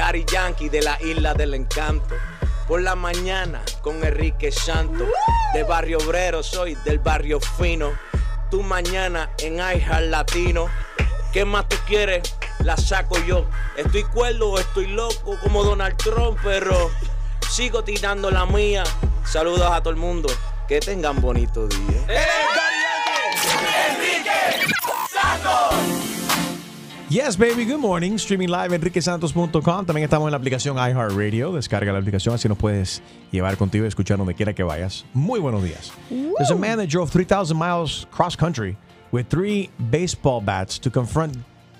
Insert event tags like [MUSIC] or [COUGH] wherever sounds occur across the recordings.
Daddy Yankee de la isla del encanto. Por la mañana con Enrique Santo. De barrio obrero soy, del barrio fino. Tu mañana en iHeart Latino. ¿Qué más tú quieres? La saco yo. Estoy cuerdo o estoy loco como Donald Trump, pero sigo tirando la mía. Saludos a todo el mundo. Que tengan bonito día. Yes, baby, good morning. Streaming live enriquesantos.com. También estamos en la aplicación iHeartRadio. Descarga la aplicación, así nos puedes llevar contigo y escuchar donde quiera que vayas. Muy buenos días. There's a man that drove 3,000 miles cross country with three baseball bats to confront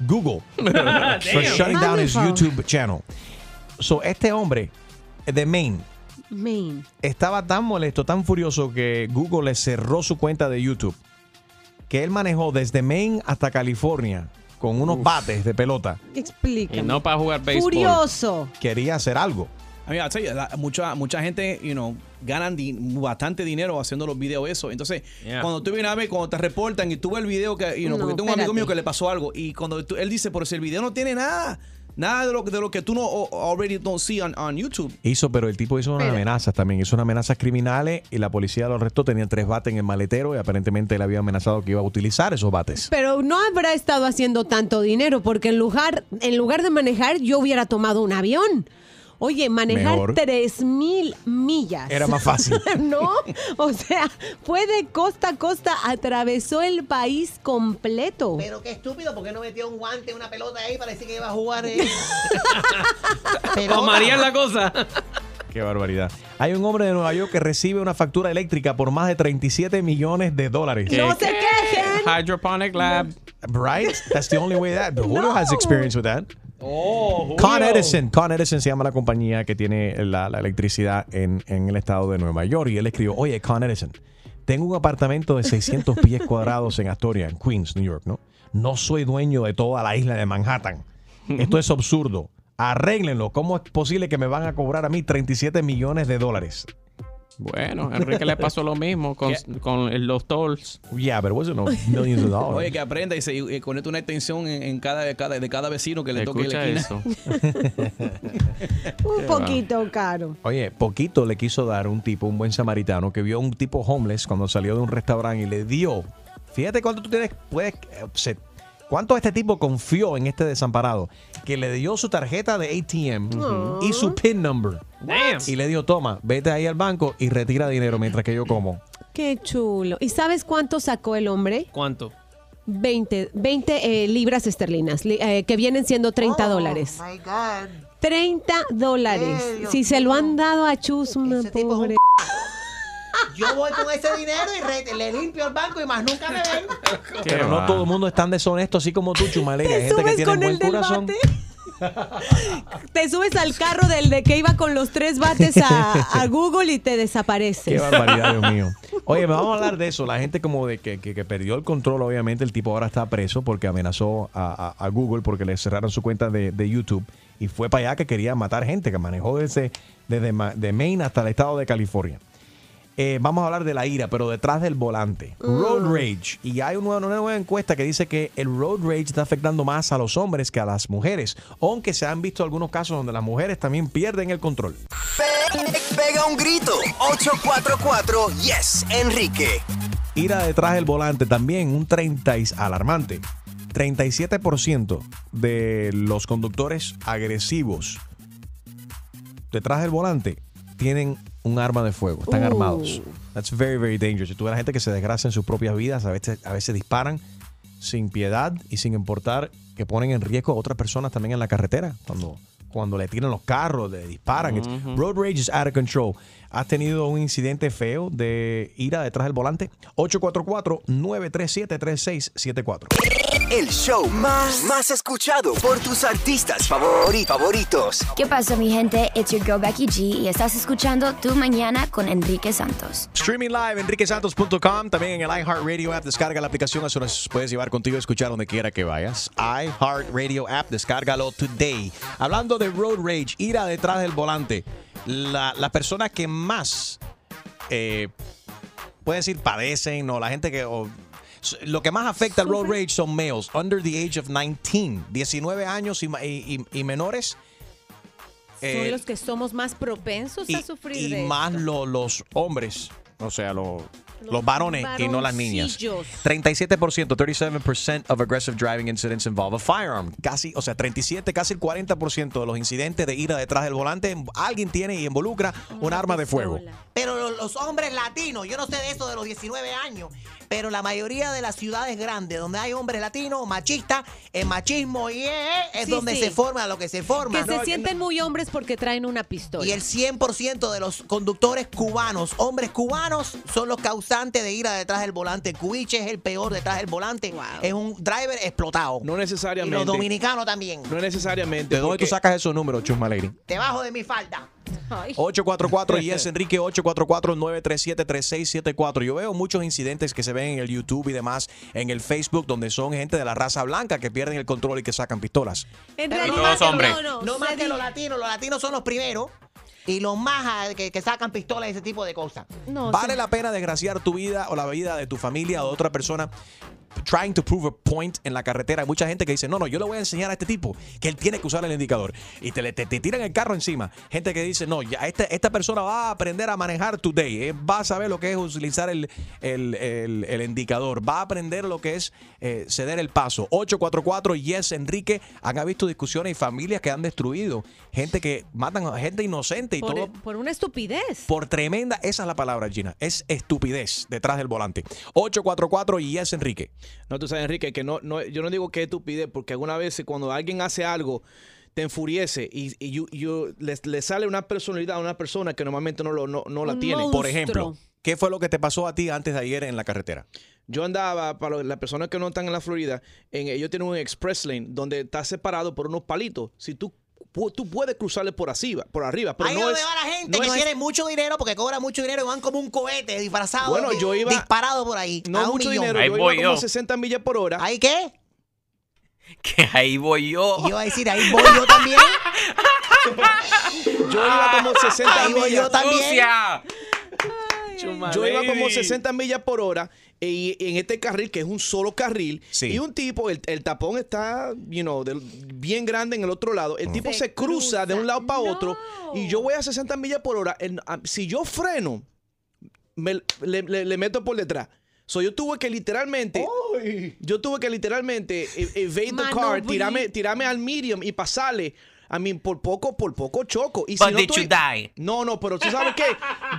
Google [LAUGHS] for shutting down his. YouTube channel. So, este hombre de Maine Maine. estaba tan molesto, tan furioso que Google le cerró su cuenta de YouTube. Que él manejó desde Maine hasta California con unos bates de pelota. Explícame. Y no para jugar béisbol. Furioso. Quería hacer algo. I mean, I'll tell you, la- mucha, mucha gente, you know, ganan di- bastante dinero haciendo los videos eso. Entonces, Yeah. cuando tú vienes a ver, cuando te reportan y tú ves el video que, you know, No, porque tengo un amigo mío que le pasó algo y cuando tú- él dice, pero si el video no tiene nada, nada de lo, de lo que tú no o- already don't see on, on YouTube. Hizo, pero el tipo hizo unas amenazas también. Hizo unas amenazas criminales y la policía lo arrestó. Tenía tres bates en el maletero y aparentemente él había amenazado que iba a utilizar esos bates. Pero no habrá estado haciendo tanto dinero porque en lugar, en lugar de manejar yo hubiera tomado un avión. Oye, manejar Mejor. tres mil millas. Era más fácil. [LAUGHS] ¿No? O sea, fue de costa a costa, atravesó el país completo. Pero qué estúpido, ¿por qué no metió un guante, una pelota ahí para decir que iba a jugar? [LAUGHS] Eh? O María es la cosa. Qué barbaridad. Hay un hombre de Nueva York que recibe una factura eléctrica por más de 37 millones de dólares. No se quejen. Hydroponic Lab. Right? That's the only way that. But Julio has experience with that. Oh, Con Edison. Con Edison se llama la compañía que tiene la, la electricidad en, en el estado de Nueva York. Y él escribió, oye, Con Edison, tengo un apartamento de 600 pies cuadrados en Astoria, en Queens, New York, ¿no? No soy dueño de toda la isla de Manhattan. Esto es absurdo. Arréglenlo. ¿Cómo es posible que me van a cobrar a mí 37 millones de dólares? Bueno, Enrique le pasó lo mismo con, con los tolls. Yeah, but it wasn't no millions of dollars. Oye, que aprenda y, se, y conecta una extensión en, en cada, cada- de cada vecino que le toque la Escucha esquina. eso. [LAUGHS] Un poquito caro. Oye, poquito le quiso dar un tipo, un buen samaritano, que vio a un tipo homeless cuando salió de un restaurante y le dio. Fíjate cuánto tú tienes, puedes, eh, se- cuánto este tipo confió en este desamparado, que le dio su tarjeta de ATM y su PIN number. Damn. Y le dio, toma, vete ahí al banco y retira dinero mientras que yo como. Qué chulo. ¿Y sabes cuánto sacó el hombre? ¿Cuánto? 20, 20 eh, libras esterlinas, li- eh, que vienen siendo 30 dólares. Oh, my God. 30 dólares. Si se lo han dado a Chus, una Ese tipo es un pobre. Yo voy con ese dinero y re- le limpio el banco y más nunca me ven. Pero no todo el mundo es tan deshonesto así como tú, Chumalega. Hay Te gente que subes tiene con buen el del corazón. bate. Te subes al carro del de que iba con los tres bates a, a Google y te Qué desapareces. barbaridad, Dios mío. Oye, me vamos a hablar de eso. La gente como de que, que- que perdió el control, obviamente. El tipo ahora está preso porque amenazó a, a- a Google porque le cerraron su cuenta de, de YouTube y fue para allá que quería matar gente, que manejó desde, desde de Maine hasta el estado de California. Eh, vamos a hablar de la ira, pero detrás del volante. Road rage. Y hay una, una nueva encuesta que dice que el road rage está afectando más a los hombres que a las mujeres. Aunque se han visto algunos casos donde las mujeres también pierden el control. Pe- Pega un grito. 844 Yes, Enrique. Ira detrás del volante también, un 30 y- alarmante. 37% de los conductores agresivos detrás del volante tienen un arma de fuego, están Uh. armados. That's very, very dangerous. Y tú ves a la gente que se desgracia en sus propias vidas, a veces, a veces disparan sin piedad y sin importar que ponen en riesgo a otras personas también en la carretera. Cuando, cuando le tiran los carros, le disparan. Road rage is out of control. ¿Has tenido un incidente feo de ira detrás del volante? 844-937-3674. El show más, más escuchado por tus artistas favori- favoritos. ¿Qué pasa, mi gente? It's your girl Becky G y estás escuchando Tu Mañana con Enrique Santos. Streaming live, enriquesantos.com. También en el iHeartRadio app. Descarga la aplicación. Eso nos puedes llevar contigo a escuchar donde quiera que vayas. iHeartRadio app. Descárgalo today. Hablando de road rage, ira detrás del volante. La, la persona que más, eh, puede decir, padecen, o la gente que... o- lo que más afecta al road rage son males under the age of 19, 19 años y, menores. eh, Son los que somos más propensos y, a sufrir y de más esto. lo- los hombres, o sea, lo- los, varones y no las niñas. varoncillos. 37%, 37% of aggressive driving incidents involve a firearm. Casi, o sea, 37, casi el 40% de los incidentes de ira detrás del volante, alguien tiene y involucra un arma de fuego. Pero lo- los, hombres latinos, yo no sé de eso de los 19 años, pero la mayoría de las ciudades grandes donde hay hombres latinos, machistas, el machismo y es Sí, donde sí. se forma lo que se forma. Que se sienten muy hombres porque traen una pistola. Y el 100% de los conductores cubanos, hombres cubanos, son los causantes de ira detrás del volante. Cuiche es el peor detrás del volante. Es un driver explotado. No Y necesariamente. los dominicanos también. No necesariamente. ¿De dónde tú sacas esos números, Chusma Lady? Debajo de mi falda. 844 y es Enrique 844-937-3674. Yo veo muchos incidentes que se ven en el YouTube y demás, en el Facebook, donde son gente de la raza blanca que pierden el control y que sacan pistolas. En realidad, no no, no, No más que los latinos, los latinos son los primeros y los más ah, que, que sacan pistolas y ese tipo de cosas. no, ¿Vale la pena desgraciar tu vida o la vida de tu familia o de otra persona? Trying to prove a point en la carretera. Hay mucha gente que dice, no, no, yo le voy a enseñar a este tipo que él tiene que usar el indicador. Y te, te, te tiran el carro encima. Gente que dice, no, ya este- esta persona va a aprender a manejar today. eh, va a saber lo que es utilizar el, el- el- el indicador. Va a aprender lo que es eh, ceder el paso. 844 Yes Enrique. Han visto discusiones y familias que han destruido. Gente que matan a gente inocente y por, todo por una estupidez. por tremenda, esa es la palabra, Gina, es estupidez detrás del volante. 844 y es Enrique. No, tú sabes, Enrique, que no, no, yo no digo que es estupidez, porque algunas veces cuando alguien hace algo, te enfuriece y, y you- you- le, le sale una personalidad a una persona que normalmente no, lo, no, no la Un tiene. monstruo. Por ejemplo, ¿qué fue lo que te pasó a ti antes de ayer en la carretera? Yo andaba, para las personas que no están en la Florida, en, ellos tienen un express lane donde está separado por unos palitos. Si tú, tú puedes cruzarle por arriba, por arriba, pero Ahí no donde es, va la gente no que es- tiene mucho dinero porque cobra mucho dinero y van como un cohete disfrazado. Bueno, yo iba- disparado por ahí. a no mucho millón. dinero. Ahí yo voy iba como yo. 60 millas por hora. ¿Ahí qué? Que ahí voy yo. Y iba a decir, ahí voy yo también. [LAUGHS] Yo iba como 60 Ahí voy millas. yo también. Sucia. Yo iba como Lady. 60 millas por hora y en este carril, que es un solo carril, Sí. y un tipo, el, el tapón está, you know, bien grande en el otro lado. El tipo Se se, cruza, de un lado para No. otro y yo voy a 60 millas por hora. a- si yo freno, me- le, le- le meto por detrás. So, yo tuve que literalmente, yo tuve que literalmente evade the car, tirarme, tirarme al medium y pasarle. A mí, por poco, por poco choco. Y But si no did estoy- you die? no, no, pero tú sabes qué?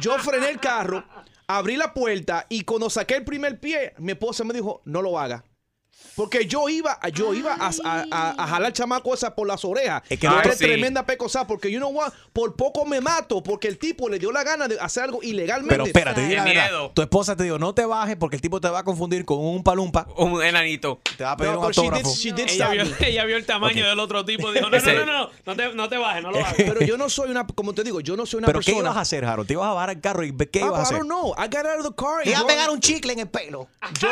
Yo frené el carro, abrí la puerta y cuando saqué el primer pie, mi esposa me dijo, no lo haga. Porque yo iba, yo iba a, a, a- a jalar chamaco esa por las orejas. Es que Yo no- era Ay, sí. tremenda pecosa porque you know what, por poco me mato porque el tipo le dio la gana de hacer algo ilegalmente. Pero espérate, di la Qué verdad. Tu esposa te dijo, no te bajes porque el tipo te va a confundir con un palumpa. Un enanito. Te va a pedir No, un pero she did- autógrafo. she did Ella vio, me. ella vio el tamaño del otro tipo. Dijo, no, no, no, no, no te, no te bajes, no lo hagas. Pero yo no soy una, como te digo, yo no soy una ¿Pero qué persona. ibas a hacer, Harold? ¿Te ibas a bajar al carro y qué ibas a I hacer? don't know. I got out of the car. Te iba a yo- pegar un chicle en el pelo. yo,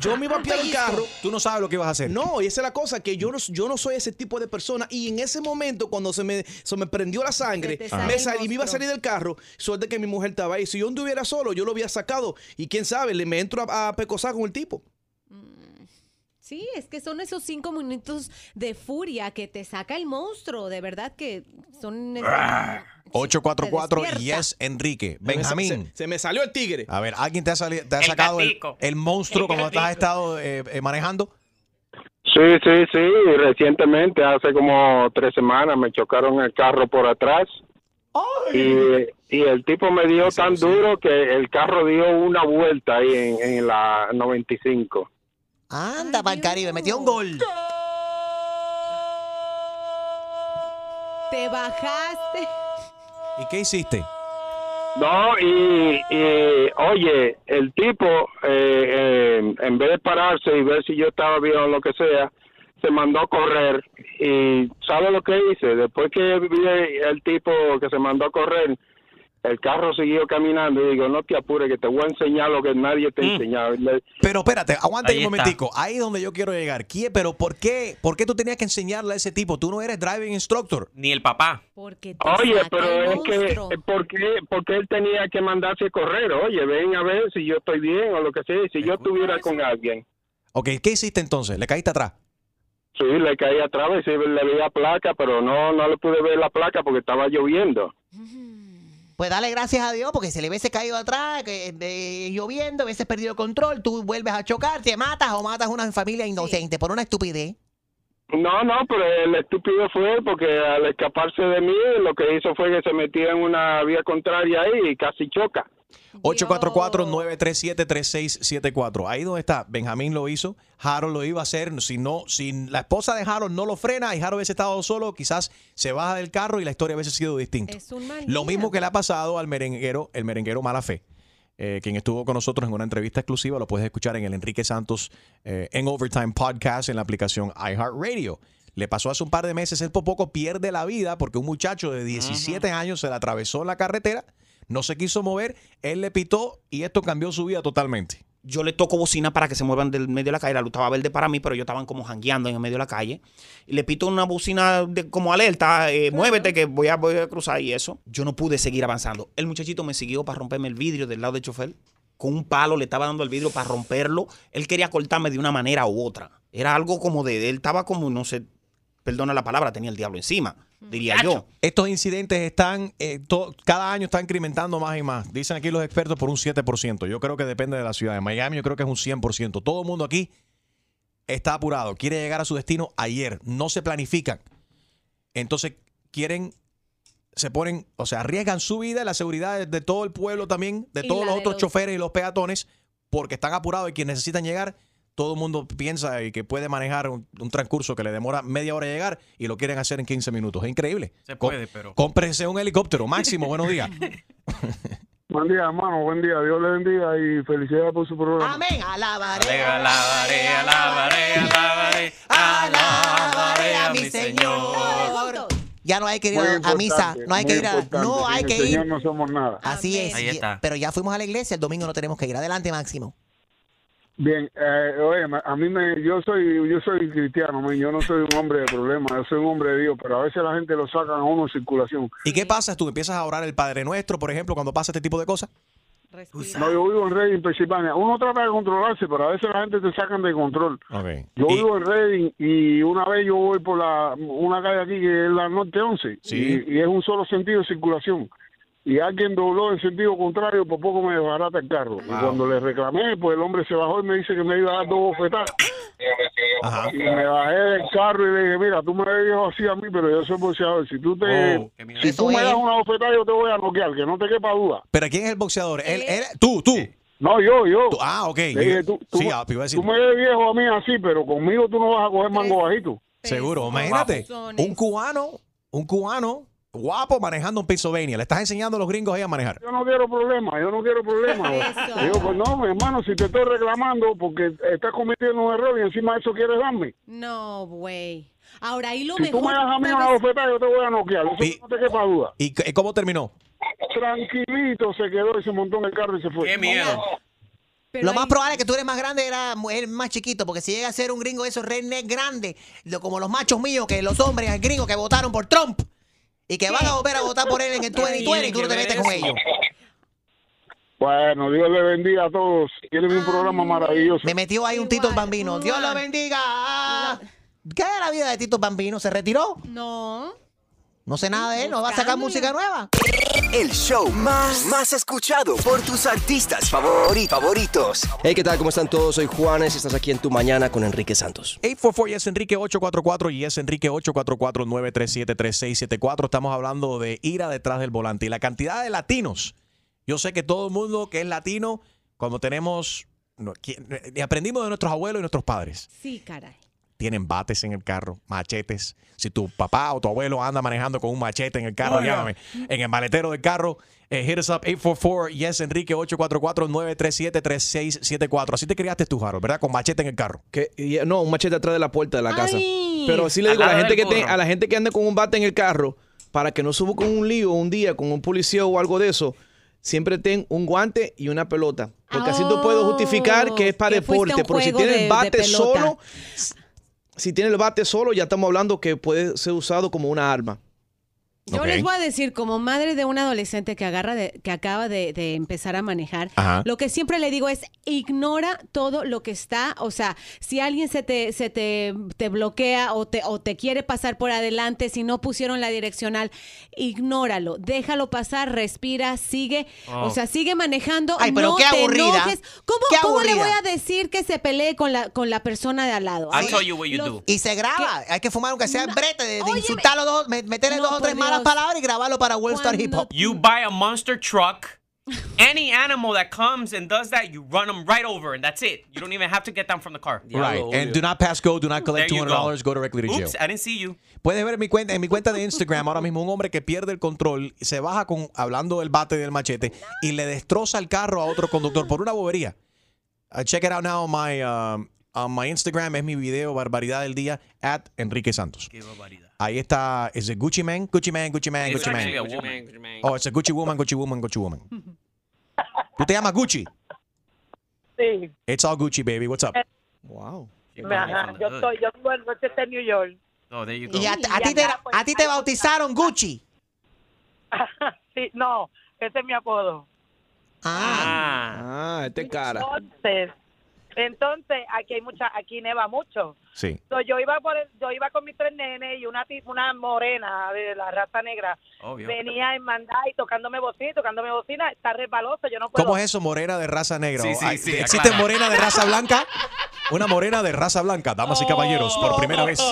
yo me iba a pillar el carro. Tú no sabes lo que ibas a hacer. No, y esa es la cosa, que yo no, yo no soy ese tipo de persona. Y en ese momento, cuando se me, se me prendió la sangre, me, salí, me iba a salir del carro, suerte que mi mujer estaba ahí. Si yo anduviera solo, yo lo había sacado. Y quién sabe, le me entro a, a pecosar con el tipo. Sí, es que son esos cinco minutos de furia que te saca el monstruo. De verdad que son. 844 Te y es Enrique. Se me- Benjamín. Se, se me salió el tigre. A ver, ¿alguien te ha, sali- te ha El sacado el, monstruo El cuando te has estado eh, eh, manejando? Sí, sí, sí. Recientemente, hace como tres semanas, me chocaron el carro por atrás. Y, y el tipo me dio tan duro que el carro dio una vuelta ahí en, en la 95. Anda, para el Caribe, metió un gol. Te bajaste. ¿Y qué hiciste? No, y, y, oye, el tipo, eh, eh, en vez de pararse y ver si yo estaba bien o lo que sea, se mandó a correr. Y ¿sabe lo que hice? Después que vi el tipo que se mandó a correr, el carro siguió caminando y digo, no te apures, que te voy a enseñar lo que nadie te ha enseñado. Y le- Pero espérate, aguanta Ahí un está. momentico. Ahí es donde yo quiero llegar. ¿Quién- Pero ¿por qué, ¿por qué tú tenías que enseñarle a ese tipo? Tú no eres driving instructor. Ni el papá. Porque te Oye, pero es que, monstruo. ¿por qué, por qué él tenía que mandarse a correr? Oye, ven a ver si yo estoy bien o lo que sea, si yo estuviera con alguien. Ok, ¿qué hiciste entonces? ¿Le caíste atrás? Sí, le caí atrás y sí, le veía placa, pero no, no le pude ver la placa porque estaba lloviendo. Pues dale gracias a Dios, porque si le hubiese caído atrás, que de, lloviendo, hubieses perdido el control, tú vuelves a chocar, te matas o matas a una familia inocente por una estupidez. No, no, pero el estúpido fue porque al escaparse de mí, lo que hizo fue que se metió en una vía contraria ahí y casi choca. 844-937-3674. Ahí donde está, Benjamín lo hizo, Harold lo iba a hacer. Si no, si la esposa de Harold no lo frena y Harold hubiese estado solo, quizás se baja del carro y la historia hubiese sido distinta. Lo mismo que le ha pasado al merenguero, el merenguero Mala Fe, eh, quien estuvo con nosotros en una entrevista exclusiva. Lo puedes escuchar en el Enrique Santos eh, en Overtime Podcast en la aplicación iHeartRadio. Le pasó hace un par de meses, él por poco pierde la vida porque un muchacho de 17 años se le atravesó en la carretera, no se quiso mover, él le pitó y esto cambió su vida totalmente. yo le toco bocina para que se muevan del medio de la calle. La luz estaba verde para mí, pero ellos estaban como jangueando en el medio de la calle. Y le pito una bocina de, como alerta, eh, muévete que voy a, voy a cruzar y eso. Yo no pude seguir avanzando. El muchachito me siguió para romperme el vidrio del lado del chofer. Con un palo le estaba dando el vidrio para romperlo. Él quería cortarme de una manera u otra. Era algo como de... Él estaba como, no sé, perdona la palabra, tenía el diablo encima, diría yo. Estos incidentes están, eh, cada año están incrementando más y más. Dicen aquí los expertos por un 7%. Yo creo que depende de la ciudad. En Miami yo creo que es un 100%. Todo el mundo aquí está apurado, quiere llegar a su destino ayer. No se planifican. Entonces quieren, se ponen, o sea, arriesgan su vida y la seguridad de, de todo el pueblo también, de Y todos los de otros los- choferes y los peatones, porque están apurados y quienes necesitan llegar. Todo el mundo piensa y que puede manejar un, un transcurso que le demora media hora llegar y lo quieren hacer en 15 minutos. Es increíble. Se Co- puede, pero- Cómprese un helicóptero. Máximo, buenos días. [LAUGHS] Buen día, hermano, buen día. Dios le bendiga y felicidades por su programa. Amén. Alabaré. Alabaré, alabaré, alabaré, alabaré a mi Señor. Ya no hay que ir a, misa, no hay que ir a, no hay que Señor ir. no somos nada. Así es. Ahí está. Pero ya fuimos a la iglesia, el domingo no tenemos que ir. Adelante, Máximo. Bien, eh, oye, me- a mí me, yo soy, yo soy cristiano, man, yo no soy un hombre de problemas, yo soy un hombre de Dios, pero a veces la gente lo sacan a uno en circulación. ¿Y qué pasa? ¿Tú empiezas a orar el Padre Nuestro, por ejemplo, cuando pasa este tipo de cosas? No, yo vivo en Reading, Pensilvania. Uno trata de controlarse, pero a veces la gente te sacan de control. Yo Y- vivo en Reading y una vez yo voy por la una calle aquí que es la Norte 11 Sí. y, y es un solo sentido de circulación. Y alguien dobló en sentido contrario, por poco me desbarata el carro. Y cuando le reclamé, pues el hombre se bajó y me dice que me iba a dar dos bofetadas. Ajá. Y me bajé del carro y le dije, mira, tú me dijo así a mí, pero yo soy boxeador. Si tú te, Oh, si tú me das una bofetada, yo te voy a noquear, que no te quepa duda. ¿Pero quién es el boxeador? Él, él- tú, tú. No, yo, yo. Tú- Ah, ok. Le dije, tú, tú, sí, ah, iba a decir, tú me ves viejo a mí así, pero conmigo tú no vas a coger mango bajito. seguro. Imagínate, un cubano, un cubano guapo manejando un Pennsylvania. Le estás enseñando a los gringos ahí a manejar. Yo no quiero problemas, yo no quiero problemas. Eso. Digo, pues no, mi hermano, si te estoy reclamando porque estás cometiendo un error y encima de eso quieres darme. No, güey. Ahora, ahí lo Si tú me das a mí una bofetada, yo te voy a noquear. Eso Y- no te quepa duda. ¿Y cómo terminó? Tranquilito se quedó y se montó en el carro y se fue. Qué miedo. Pero Lo ahí- más probable es que tú eres más grande, era más chiquito, porque si llega a ser un gringo de esos redneck lo- como los machos míos, que los hombres gringos que votaron por Trump y que van a volver a votar por él en el 2020 y tú no te metes con ellos. Bueno, Dios le bendiga a todos. Tienen un programa maravilloso. Me metió ahí un Tito el. Bambino. Dios lo bendiga. ¿Qué es la vida de Tito el Bambino? ¿Se retiró? No. No sé nada de él, ¿no va a sacar música nueva? El show más, más escuchado por tus artistas favori- favoritos. Hey, ¿qué tal? ¿Cómo están todos? Soy Juanes y estás aquí en Tu Mañana con Enrique Santos. 844 yes Enrique 844 y es Enrique 844 937 3674. Estamos hablando de ira detrás del volante y la cantidad de latinos. Yo sé que todo el mundo que es latino, cuando tenemos no, eh, aprendimos de nuestros abuelos y nuestros padres. Sí, caray. Tienen bates en el carro, machetes. Si tu papá o tu abuelo anda manejando con un machete en el carro, llámame. En el maletero del carro, eh, hit us up 844 yes Enrique 844 937 3674. Así te criaste tú, Harold, ¿verdad? Con machete en el carro. Que- y- no, un machete atrás de la puerta de la casa. Ay. Pero sí le digo a la gente que te- a la gente que ande con un bate en el carro, para que no suba con un lío un día con un policía o algo de eso, siempre ten un guante y una pelota. Porque así tú puedes justificar que es para Oh, que fuiste a deporte. Pero si juego tiene de- el de bate solo, si tiene el bate solo, ya estamos hablando que puede ser usado como una arma. Yo les voy a decir, como madre de un adolescente que agarra de, que acaba de, de empezar a manejar, Ajá. lo que siempre le digo es ignora todo lo que está, o sea, si alguien se te, se te, te bloquea o te, o te quiere pasar por adelante, si no pusieron la direccional, ignóralo, déjalo pasar, respira, sigue, Oh. o sea, sigue manejando, Ay, pero no qué aburrida. ¿Cómo, Qué cómo le voy a decir que se pelee con la, con la persona de al lado? I'll tell you what you los- do. Y se graba. Hay que fumar aunque sea brete de, de insultarlo dos, me- meterle No, dos o tres malas Dios. palabras y grabarlo para Worldstar Hip Hop. You buy a monster truck. Any animal that comes and does that, you run them right over, and that's it. You don't even have to get down from the car. Right. And do not pass go, do not collect There you $200, go directly to jail. Oops, I didn't see you. Puedes ver en mi cuenta, en mi cuenta de Instagram ahora mismo un hombre que pierde el control, se baja con hablando del bate y del machete y le destroza el carro a otro conductor por una bobería. Uh, check it out now on my um, on my Instagram es mi video barbaridad del día at Enrique Santos. Ahí está, es el Gucci Man, Gucci Man, Gucci Man, Gucci Man. Oh, a Gucci woman, Gucci woman, Gucci woman. [LAUGHS] ¿Tú te llamas Gucci? Sí. It's all Gucci, baby. What's up? Wow. Ajá, yo estoy, yo vivo en Rochester, New York. Oh, there you go. Y a, a ti te, a ti te bautizaron Gucci. [LAUGHS] Sí, no, ese es mi apodo. Ah, este cara. Entonces, entonces aquí hay mucha, aquí neva mucho. Sí. So, yo iba por el- yo iba con mis tres nenes y una ti- una morena de la raza negra Obvio. venía en mandar y tocándome bocina, tocándome bocina, está resbaloso, yo no puedo. ¿Cómo es eso, morena de raza negra? Sí, sí, sí, ¿Existe aclara. morena de raza blanca? Una morena de raza blanca, damas y caballeros, por primera vez. [LAUGHS]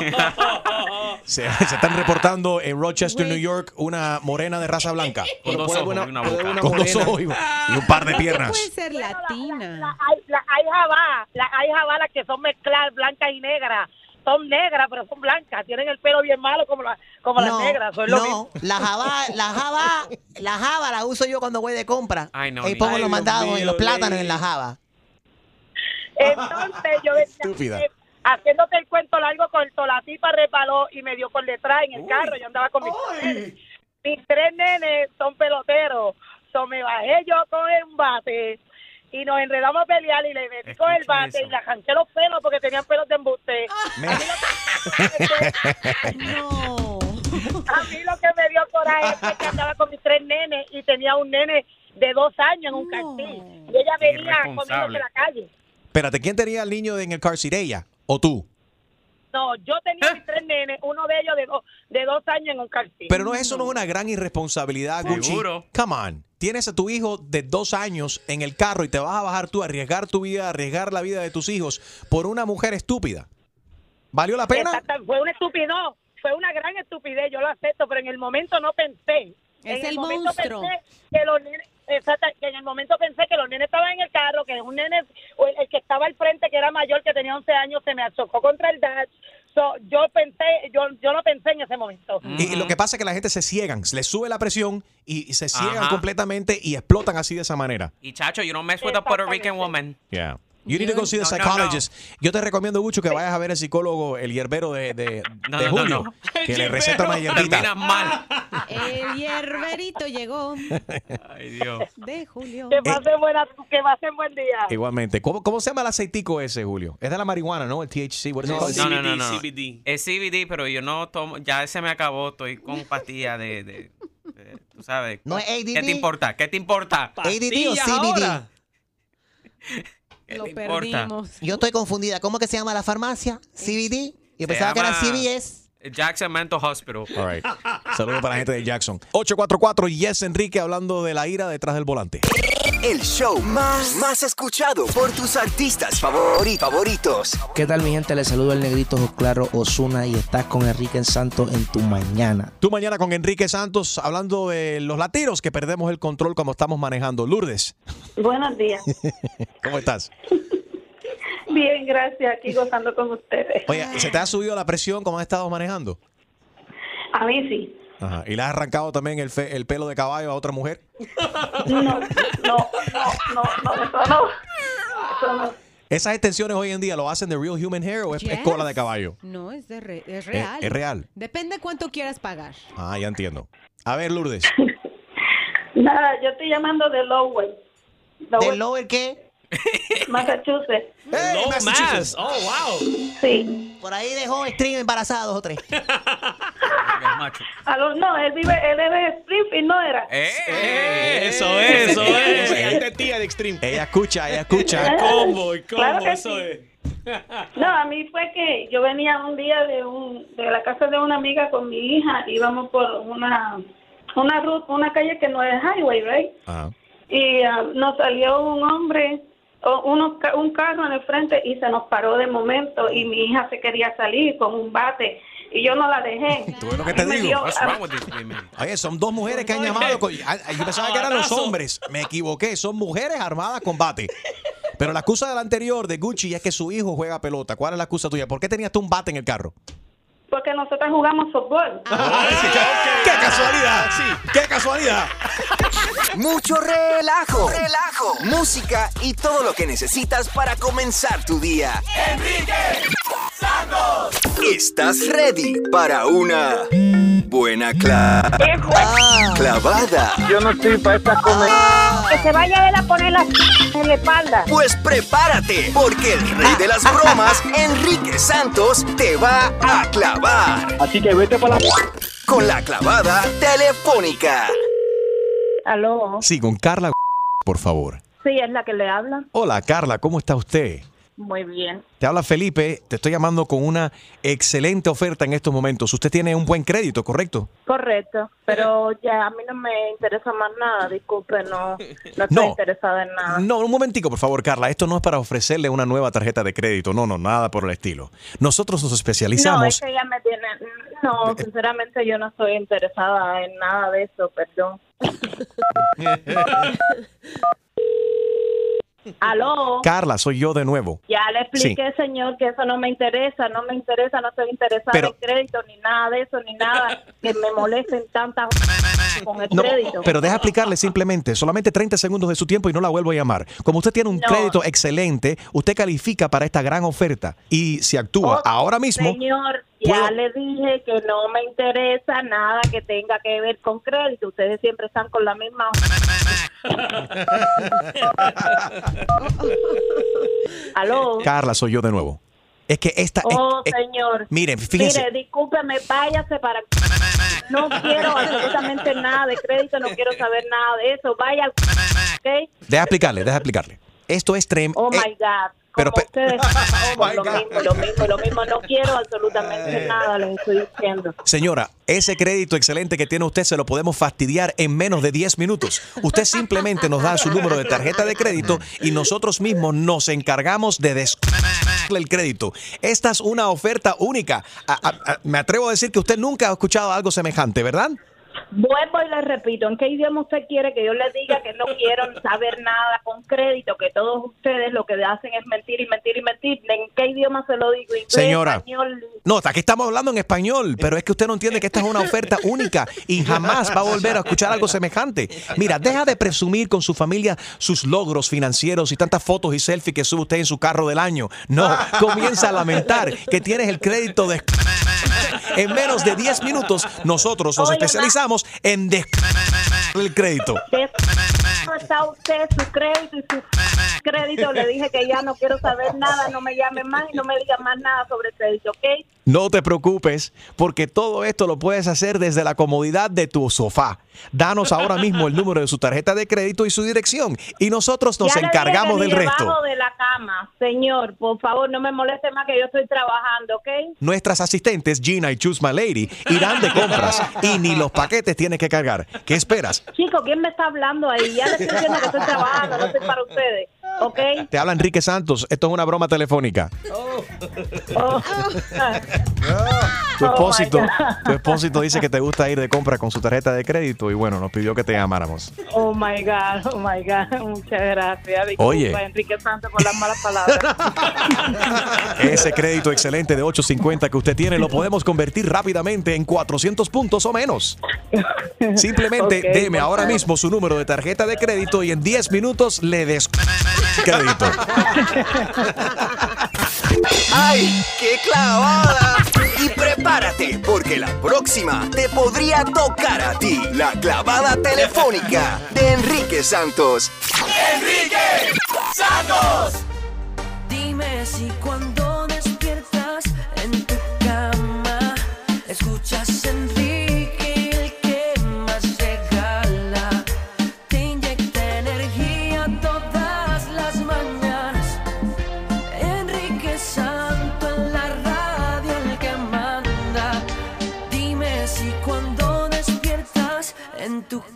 Se, se están reportando en Rochester, New York, una morena de raza blanca. Con dos ojos y una boca. Con dos ojos y, y un par de piernas. Puede ser latina. Hay, jabá, la, hay jabá las que son mezcladas blancas y negras. Son negras, pero son blancas. Tienen el pelo bien malo como, la, como las negras. Eso es lo no, la java, la java, la java la uso yo cuando voy de compra. Ay, no, y pongo los mandados y los plátanos en la java. Entonces yo venía Estúpida. eh, haciéndote el cuento largo corto, la tipa resbaló y me dio por detrás en el carro. Yo andaba con mis tres nenes. Mis tres nenes son peloteros. So me bajé yo con el bate y nos enredamos a pelear y le metí con el bate y le arranqué los pelos porque tenían pelos de embuste. [LAUGHS] A mí lo que me dio coraje fue que andaba con mis tres nenes y tenía un nene de dos años en un cartil. Y ella venía comiéndose la calle. Espérate, ¿quién tenía al niño en el car seat? ¿Ella o tú? No, yo tenía mis tres nenes, uno de ellos de, dos de dos años en un cartil. Pero no, eso no es una gran irresponsabilidad, Gucci. Seguro. Come on. Tienes a tu hijo de dos años en el carro y te vas a bajar tú a arriesgar tu vida, a arriesgar la vida de tus hijos por una mujer estúpida. ¿Valió la pena? Exacto, fue una estupidez, no, fue una gran estupidez, yo lo acepto, pero en el momento no pensé. Es en el momento monstruo. pensé que los nenes, exacto, que en el momento pensé que los nenes estaban en el carro, que un nene, o el, el que estaba al frente, que era mayor, que tenía 11 años, se me chocó contra el dash. So, yo pensé, yo, yo no pensé en ese momento. Y, y lo que pasa es que la gente se ciegan, les sube la presión y, y se ciegan Ajá. completamente y explotan así de esa manera. Y chacho, you don't mess with a Puerto Rican woman. Yeah. You need to go see the No, no, no. psychologist. Yo te recomiendo mucho que vayas a ver el psicólogo, el hierbero de, de, [LAUGHS] No, de no, no, Julio, no. que le receta una hierbita. Terminas mal. [LAUGHS] El hierberito llegó Ay, Dios. de Julio. Que pasen, buena, que pasen buen día. Igualmente. ¿Cómo, ¿Cómo se llama el aceitico ese, Julio? Es de la marihuana, ¿no? El THC. What is it called? No, no, no, no. Es CBD, pero yo no tomo, ya ese me acabó, estoy con pastillas de, de- de- tú sabes. ¿No es ADD? ¿Qué te importa? ¿Qué te importa? ADD o CBD. ¿Qué Lo perdimos. Yo estoy confundida. ¿Cómo que se llama la farmacia? CBD. Yo Se pensaba que era CBS. Jackson Mental Hospital. All right. Saludos para la gente de Jackson. 844 Yes Enrique hablando de la ira detrás del volante. El show más, más escuchado por tus artistas favori- favoritos. ¿Qué tal mi gente? Les saludo el negrito Claro Osuna y estás con Enrique Santos en tu mañana. Tú mañana con Enrique Santos hablando de los latinos que perdemos el control cuando estamos manejando. Lourdes, Buenos días. [LAUGHS] ¿cómo estás? Bien, gracias. Aquí gozando con ustedes. Oye, ¿se te ha subido la presión como has estado manejando? A mí sí. Ajá. ¿Y le has arrancado también el, fe- el pelo de caballo a otra mujer? No, no, no, no, no, eso no. Eso no. ¿Esas extensiones hoy en día lo hacen de real human hair o es, cola de caballo? No, es, de re- es Es- real. es real. Depende cuánto quieras pagar. Ah, ya entiendo. A ver, Lourdes. [LAUGHS] Nada, yo estoy llamando de Lowell. ¿De Lower qué? [LAUGHS] Massachusetts. Low Mass. Oh, wow. Sí. Por ahí dejó stream embarazados o tres. [LAUGHS] A no, él vive, él es de Springfield, ¿no era? Eh, eso es, eso es. Es tía de Extreme. Ella escucha, ella escucha. [LAUGHS] Combo, combo, Claro que eso sí. es. No, a mí fue que yo venía un día de un de la casa de una amiga con mi hija, íbamos por una una ruta, una calle que no es highway, right? Y ah, nos salió un hombre, uno, un carro en el frente y se nos paró de momento y mi hija se quería salir con un bate y yo no la dejé. [LAUGHS] ¿Tú ves lo que te digo? [LAUGHS] Oye, son dos mujeres que han llamado. con- ah, yo pensaba que eran los hombres. Me equivoqué. Son mujeres armadas con bate. Pero la excusa de la anterior de Gucci es que su hijo juega pelota. ¿Cuál es la excusa tuya? ¿Por qué tenías tú un bate en el carro? Porque nosotros jugamos fútbol. ¡Qué casualidad! Sí, ¡Qué casualidad! Mucho relajo. Relajo. Música y todo lo que necesitas para comenzar tu día. Enrique Santos. ¿Estás ready para una buena cla- clavada? Yo no estoy para esta comedia. Que se vaya él a poner la en la espalda. Pues prepárate, porque el rey de las bromas, Enrique Santos, te va a clavar. Así que vete para la... Con la clavada telefónica. Aló. Sí, con Carla, por favor. Sí, es la que le habla. Hola, Carla, ¿cómo está usted? Muy bien. Te habla Felipe, te estoy llamando con una excelente oferta en estos momentos. Usted tiene un buen crédito, ¿correcto? Correcto, pero ya a mí no me interesa más nada, disculpe, no, no estoy [LAUGHS] No. interesada en nada. No, un momentico, por favor, Carla. Esto no es para ofrecerle una nueva tarjeta de crédito. No, no, nada por el estilo. Nosotros nos No, es especializamos. que ya me tiene... No, sinceramente yo no estoy interesada en nada de eso, perdón. [LAUGHS] Aló. Carla, soy yo de nuevo. Ya le expliqué, señor, que eso no me interesa, no me interesa, no estoy interesada Pero- en crédito, ni nada de eso, ni nada que me molesten tantas [LAUGHS] con el No, crédito. pero deja explicarle simplemente, solamente 30 segundos de su tiempo y no la vuelvo a llamar. Como usted tiene un No. crédito excelente, usted califica para esta gran oferta. Y si actúa ahora mismo, Señor, ya puedo- le dije que no me interesa nada que tenga que ver con crédito. Ustedes siempre están con la misma... [LAUGHS] [LAUGHS] Aló. Carla, soy yo de nuevo. Es que esta... es- Oh, es- señor. miren, fíjense. Mire, discúlpeme, váyase para... No quiero absolutamente nada de crédito, no quiero saber nada de eso. Vaya al... ¿Ok? Deja explicarle, deja explicarle. Esto es trem... Oh, eh, my God. Pero Como ustedes... [LAUGHS] Oh, lo mismo, lo mismo, lo mismo. No quiero absolutamente nada, les estoy diciendo. Señora, ese crédito excelente que tiene usted se lo podemos fastidiar en menos de 10 minutos. Usted simplemente nos da su número de tarjeta de crédito y nosotros mismos nos encargamos de des el crédito. Esta es una oferta única. A- a- a- me atrevo a decir que usted nunca ha escuchado algo semejante, ¿verdad? Vuelvo y le repito, ¿en qué idioma usted quiere que yo le diga que no quiero saber nada con crédito, que todos ustedes lo que hacen es mentir y mentir y mentir? ¿En qué idioma se lo digo? ¿Inglés, Señora. español? No, aquí estamos hablando en español, pero es que usted no entiende que esta es una oferta única y jamás va a volver a escuchar algo semejante. Mira, deja de presumir con su familia sus logros financieros y tantas fotos y selfies que sube usted en su carro del año. No, comienza a lamentar que tienes el crédito de... En menos de 10 minutos, nosotros nos Oye, especializamos en des... el crédito. ¿Qué está usted, su crédito y su crédito? Le dije que ya no quiero saber nada, no me llame más y no me diga más nada sobre crédito, ¿ok? No te preocupes, porque todo esto lo puedes hacer desde la comodidad de tu sofá. Danos ahora mismo el número de su tarjeta de crédito y su dirección, y nosotros nos Ya encargamos del resto. de la cama, señor, por favor, no me moleste más que yo estoy trabajando, ¿ok? Nuestras asistentes Gina y Choose My Lady irán de compras y ni los paquetes tienes que cargar. ¿Qué esperas? Chico, ¿quién me está hablando ahí? Ya le estoy diciendo que estoy trabajando, no estoy para ustedes, ¿ok? Te habla Enrique Santos. Esto es una broma telefónica. Oh. Tu Oh, my expósito, tu expósito dice que te gusta ir de compra con su tarjeta de crédito y bueno, nos pidió que te llamáramos. Oh my God, oh my God, muchas gracias. Disculpa, Oye. Enrique Santos por las malas palabras. [LAUGHS] Ese crédito excelente de 850 que usted tiene lo podemos convertir rápidamente en 400 puntos o menos. Simplemente Ok, deme ahora mismo su número de tarjeta de crédito y en 10 minutos le des crédito. ¡Ay, qué clavada! Y prepárate, porque la próxima te podría tocar a ti. La clavada telefónica de Enrique Santos. Enrique Santos. Dime si cuando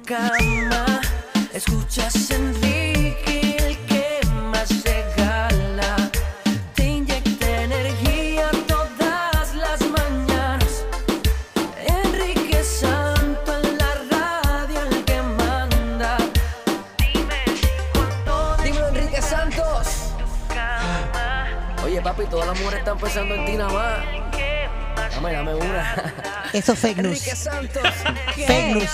cama escuchas Enrique el que más regala. Te inyecta energía todas las mañanas. Enrique Santo en la radio el que manda. Dime si cuando Dímelo, Enrique Santos. Oye, papi, todas las mujeres están pensando en ti nada más. Dame, dame una. Eso es fake news. [LAUGHS] Fake news.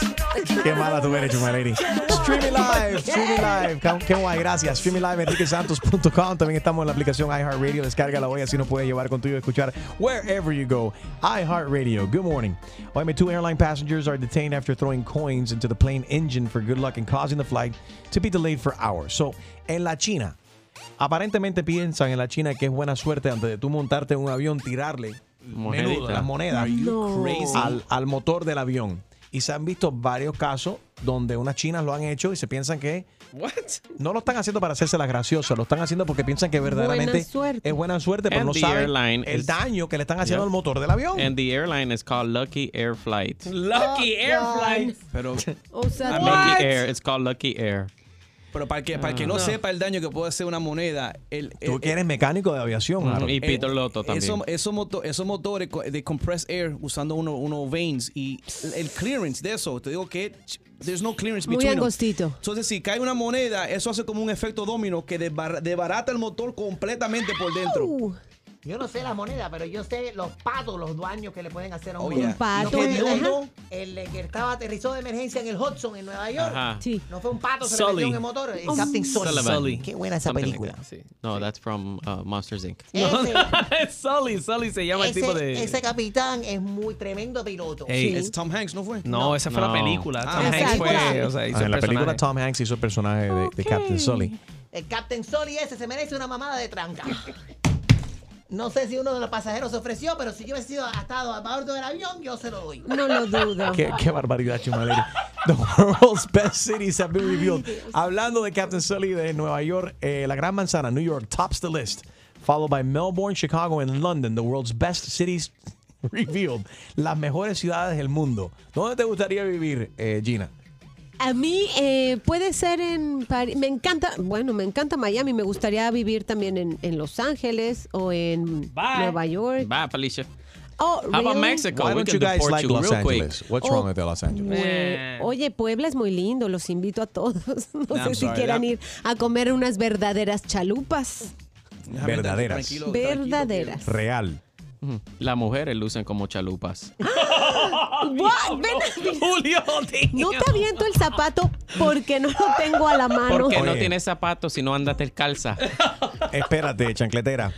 Qué mala tú eres, Chuma Lady. Streaming live, streaming live. Qué- guay, gracias. Streaming live, enriquesantos.com. También estamos en la aplicación iHeartRadio. Descárgala hoy, así nos puede llevar contigo a escuchar wherever you go. iHeartRadio. Good morning. Hoy, two airline passengers are detained after throwing coins into the plane engine for good luck and causing the flight to be delayed for hours. So, en la China, aparentemente piensan en la China que es buena suerte antes de tú montarte en un avión, tirarle. Menudo, las monedas No. al, al motor del avión. Y se han visto varios casos donde unas chinas lo han hecho y se piensan que no lo están haciendo para hacerse las graciosas, lo están haciendo porque piensan que verdaderamente suerte. es buena suerte, pero And no the saben airline el is- daño que le están haciendo Yeah. al motor del avión. And the airline is called Lucky Air Flight. Lucky Air Flight. Pero, O sea, Lucky Air. It's called Lucky Air. Pero para, que, para el que no, No. sepa el daño que puede hacer una moneda, el, Tú que eres mecánico de aviación, Aaron. Y Peter Lotto también. Esos, esos, moto- esos motores de compressed air usando unos unos veins y el clearance de eso, te digo que there's no clearance Muy between them. angostito. Entonces, si cae una moneda, eso hace como un efecto domino que desbar- desbarata el motor completamente por dentro. Yo no sé la moneda, pero yo sé los patos, los daños que le pueden hacer a un Oh, yeah. Lo pato, uno, el que estaba aterrizó de emergencia en el Hudson, en Nueva York. Ajá. Sí. No fue un pato, se Sully. le metió en el motor. El Oh. Captain Sully. Qué buena esa Something like película. that, sí. No, that's from uh, Monsters Inc. Ese, [LAUGHS] Sully, Sully se llama el tipo de. ese capitán es muy tremendo piloto. Ey, es Tom Hanks, ¿no fue? No, esa fue la película. Ah, Tom Hanks fue, o sea, hizo Ah, en la película. Tom Hanks hizo el personaje de, de Captain Sully. El Captain Sully ese se merece una mamada de tranca. [LAUGHS] No sé si uno de los pasajeros se ofreció, pero si yo hubiese sido estado a bordo del avión, yo se lo doy. No lo dudo. Qué, qué barbaridad, Chuma Lady. The world's best cities have been revealed. Hablando de Captain Sully de Nueva York, eh, la Gran Manzana, New York, tops the list. Followed by Melbourne, Chicago, and London, the world's best cities [LAUGHS] revealed. Las mejores ciudades del mundo. ¿Dónde te gustaría vivir, eh, Gina? A mí eh, puede ser en París. Me encanta, bueno, me encanta Miami. Me gustaría vivir también en, en Los Ángeles o en Nueva York. Bye, Felicia. Oh, How about really? Mexico? Why don't you guys deport like you Los real quick. Angeles? What's Oh. wrong with Los Angeles? Oye, Puebla es muy lindo, los invito a todos. [LAUGHS] No sé si quieran that- ir a comer unas verdaderas chalupas. Verdaderas. tranquilo, Verdaderas. Real. Las mujeres lucen como chalupas. [LAUGHS] What? Ven- Julio, no te aviento el zapato porque no lo tengo a la mano. Porque no tienes zapatos si no andas calza. [LAUGHS] Espérate, chancletera.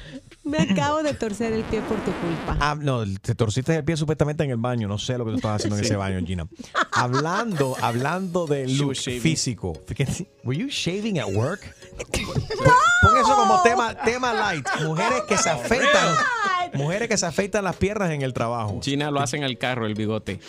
Me acabo de torcer el pie por tu culpa. Ah, no, te torciste el pie supuestamente en el baño. No sé lo que tú estabas haciendo en ese baño, Gina. Hablando, hablando de look físico. Were you shaving at work? Pon eso como tema, tema light. Mujeres que se afeitan. Mujeres que se afeitan las piernas en el trabajo. China lo hace en el carro, el bigote.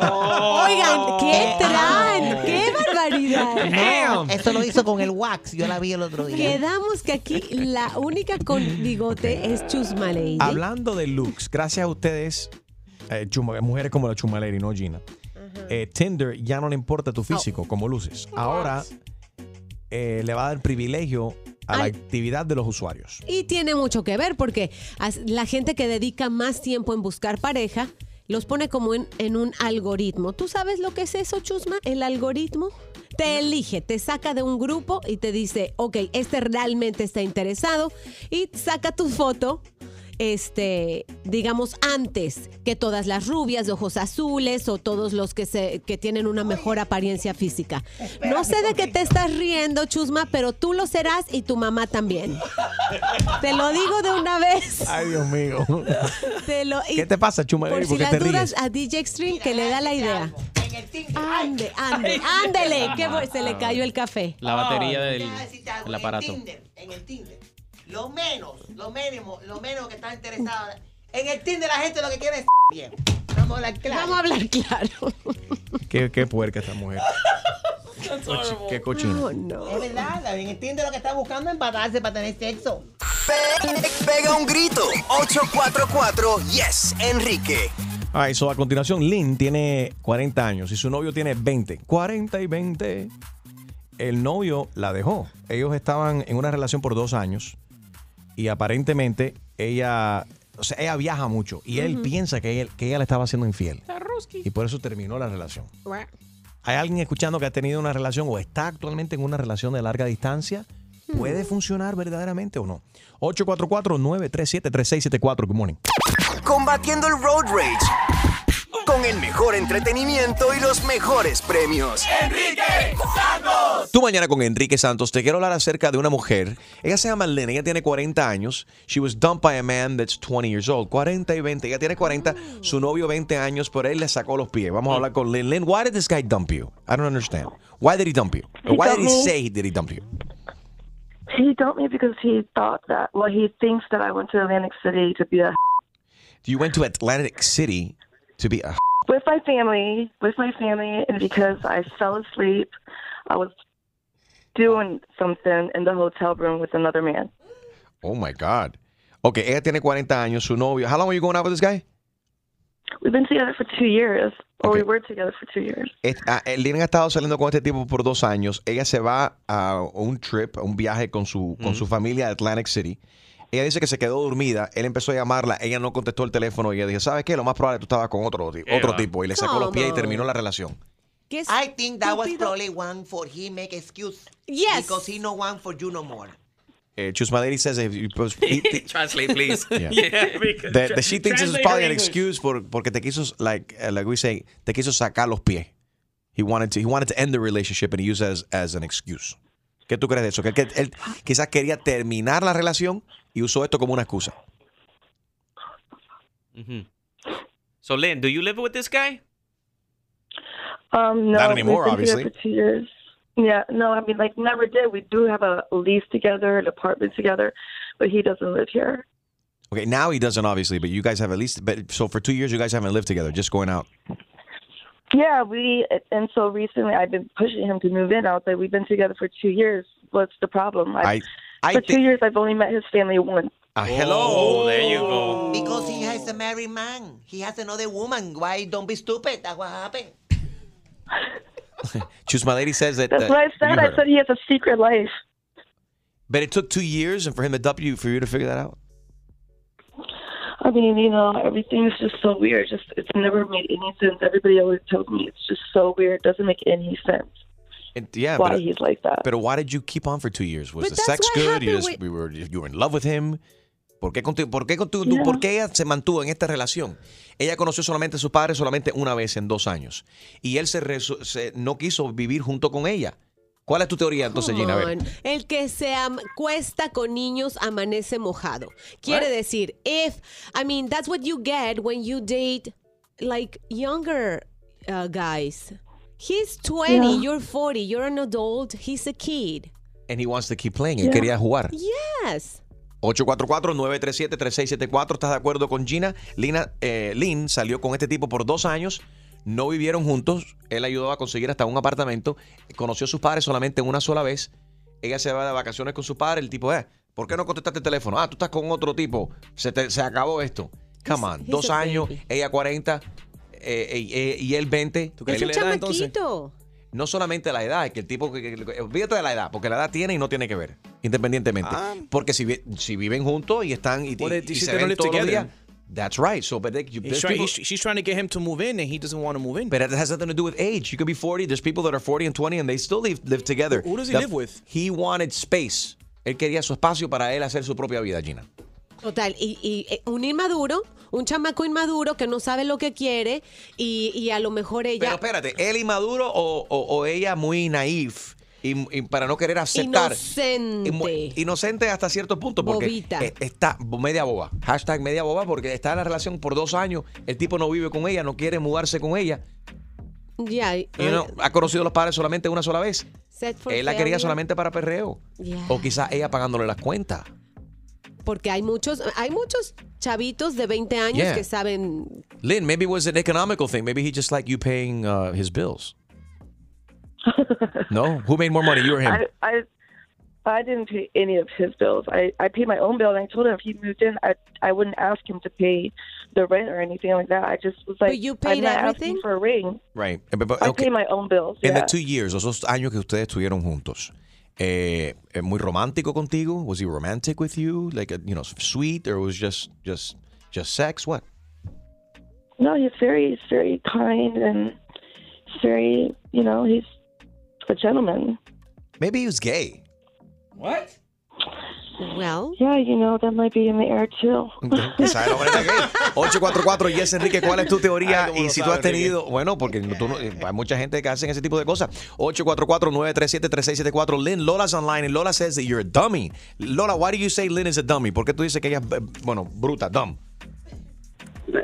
Oigan, ¿qué traen? ¡Qué barbaridad! [LAUGHS] No, eso lo hizo con el wax. Yo la vi el otro día. Quedamos que aquí la única con bigote es Chusma Lady. Hablando de looks, gracias a ustedes, eh, chuma- mujeres como la Chumaleri, no Gina, eh, Tinder ya no le importa tu físico, como luces. Ahora eh, le va a dar privilegio a la actividad de los usuarios. Y tiene mucho que ver porque la gente que dedica más tiempo en buscar pareja los pone como en, en un algoritmo. ¿Tú sabes lo que es eso, Chusma? El algoritmo. Te elige, te saca de un grupo y te dice, ok, este realmente está interesado y saca tu foto. Este, digamos, antes que todas las rubias de ojos azules o todos los que, se, que tienen una mejor apariencia física. No sé de qué te estás riendo, Chusma, pero tú lo serás y tu mamá también. Te lo digo de una vez. Ay, Dios mío. Te lo- y ¿Qué te pasa, Chumaleri? Por ¿Por si las te dudas, ríes? a DJ Extreme que le da la idea. En el Ande, ande, ándele. que se le cayó el café. La batería del, del en aparato. Tinder, en el Tinder, lo menos, lo mínimo, lo menos que está interesado. En el Tinder la gente lo que quiere es bien. Vamos a hablar claro. Vamos a hablar claro. [LAUGHS] Qué, qué puerca esta mujer. [LAUGHS] Cochi- qué cochina. Es verdad, en el Tinder lo que está buscando es empatarse para tener sexo. Pega un grito. 844 Yes, Enrique. Alright, so a continuación, Lynn tiene 40 años y su novio tiene 20. 40 y 20. El novio la dejó. Ellos estaban en una relación por dos años y aparentemente ella, o sea, ella viaja mucho y él piensa que, él- que ella le estaba haciendo infiel. Y por eso terminó la relación. ¿Hay alguien escuchando que ha tenido una relación o está actualmente en una relación de larga distancia? ¿Puede funcionar verdaderamente o no? 844-937-3674. Good morning. Combatiendo el road rage. Con el mejor entretenimiento y los mejores premios. Enrique Santos. Tú mañana con Enrique Santos te quiero hablar acerca de una mujer. Ella se llama Lynn, ella tiene 40 años. She was dumped by a man that's 20 years old. 40 y 20. Ella tiene 40, su novio 20 años, pero él le sacó los pies. Vamos a hablar con Lynn. Lynn, why did this guy dump you? I don't understand. Why did he dump you? He why did dumped he me. say did he dump you? He dumped me because he thought that, well, he thinks that I went to Atlantic City to be a You went to Atlantic City to be a with my family, with my family, and because I fell asleep, I was doing something in the hotel room with another man. Oh my God. Ok, ella tiene 40 años, su novio. How long were you going out with this guy? We've been together for two years, or we were together for two years. Ah, eh, Lynn ha estado saliendo con este tipo por dos años. Ella se va a un trip, a un viaje con su, con su familia a Atlantic City. Ella dice que se quedó dormida. Él empezó a llamarla. Ella no contestó el teléfono. Y ella dijo, ¿sabes qué? Lo más probable es que tú estabas con otro, otro tipo. Y le sacó los pies y terminó la relación. I think that was probably one for he make excuse. Yes. Because he no want for you no more. Eh, Chusmaderi says if you post- he- he- [LAUGHS] Translate, please. [LAUGHS] Yeah. because- that, that she thinks this is probably an excuse por, porque te quiso, like, uh, like we say, te quiso sacar los pies. He wanted to, he wanted to end the relationship and he used it as, as an excuse. ¿Qué tú crees de eso? Que él, que él quizás quería terminar la relación y usó esto como una excusa. Mhm. So, Lynn, do you live with this guy? Um, no, Not anymore, we've been together obviously. For two years. Yeah, no, I mean, like, never did. We do have a lease together, an apartment together, but he doesn't live here. Okay, now he doesn't obviously, but you guys have at least, but so for two years you guys haven't lived together, just going out. Yeah, we and so recently I've been pushing him to move in. I was like, we've been together for two years. What's the problem? I, I for two years, I've only met his family once. Ah, hello. Oh, there you go. Because he has a married man. He has another woman. Why don't be stupid? That's what happened. [LAUGHS] Choose my Lady says that. That's that what I said. I said he has a secret life. But it took two years and for him to dump you, for you to figure that out. I mean, you know, everything's just so weird. Just it's never made any sense. Everybody always tells me it's just so weird. It doesn't make any sense. And, yeah, why but, he's like that. But why did you keep on for two years? Was But the sex good? You just with- were you were in love with him. ¿Por qué, contigo- por, qué contigo- Yeah. por qué ella se mantuvo en esta relación? Ella conoció solamente a su padre solamente una vez en dos años. Y él se, se- no quiso vivir junto con ella. ¿Cuál es tu teoría entonces, Gina? A ver. El que se acuesta con niños amanece mojado. Quiere What? decir, if, I mean, that's what you get when you date like younger uh, guys. He's 20, Yeah. you're 40, you're an adult, he's a kid. And he wants to keep playing. Él quería jugar. Yes. 844-937-3674. ¿Estás de acuerdo con Gina? Lina, eh, Lynn salió con este tipo por dos años. No vivieron juntos. Él ayudó a conseguir hasta un apartamento. Conoció a sus padres solamente una sola vez. Ella se va de vacaciones con su padre. El tipo, eh, ¿por qué no contestaste el teléfono? Ah, tú estás con otro tipo. Se, te- se acabó esto. Come on. he's Dos años, baby. ella 40 eh, eh, eh, y él 20. Es un Él- chamaquito. no solamente la edad, es que el tipo, que, que- que- olvídate de la edad, porque la edad tiene y no tiene que ver, independientemente. Porque si, si viven juntos y están y, Well, y- they- y se ven todos los días, that's right. So, but they, He's trying, people- he's, she's trying to get him to move in, and he doesn't want to move in. but it has nothing to do with age. You could be 40. There's people that are 40 and 20 and they still live, live together. Who does he The- live with? He wanted space. Él quería su espacio para él hacer su propia vida, Gina. Total, y, y, eh, un inmaduro, un chamaco inmaduro que no sabe lo que quiere y, y a lo mejor ella... Pero espérate, ¿él inmaduro o, o- o ella muy naif y, y para no querer aceptar? Inocente. Inocente hasta cierto punto porque Bobita. eh, está media boba. Hashtag media boba porque está en la relación por dos años. El tipo no vive con ella, no quiere mudarse con ella. Yeah, You know, ha conocido a los padres solamente una sola vez. Él la quería solamente para perreo. Yeah. O quizás ella pagándole las cuentas. Porque hay muchos, hay muchos chavitos de 20 años Yeah. que saben. Lynn, maybe it was an economical thing. Maybe he just liked you paying uh, his bills. [LAUGHS] no? Who made more money, you or him? I, I I didn't pay any of his bills. I I paid my own bill, and I told him if he moved in, I I wouldn't ask him to pay the rent or anything like that. I just was like, but you I'm paid not everything? asking for a ring. Right. But- but- I okay. pay my own bills. In yeah. the two years, los dos años que ustedes estuvieron juntos, eh, eh, muy romántico contigo? Was he romantic with you? Like, you know, sweet, or was just just just sex? What? No, he's very, he's very kind and he's very, you know, he's a gentleman. Maybe he was gay. What? Well. Yeah, you know, that might be in the air too. El hombre era gay. 844 Yes Enrique, ¿cuál es tu teoría? Ay, ¿cómo y lo si tú has tenido, bueno, porque tú no- eh, hay mucha gente que hacen ese tipo de cosas. 844-937-3674. Lynn, Lola's online and Lola says that you're a dummy. Lola, why do you say Lynn is a dummy? ¿Por qué tú dices que ella es, eh, bueno, bruta, dumb?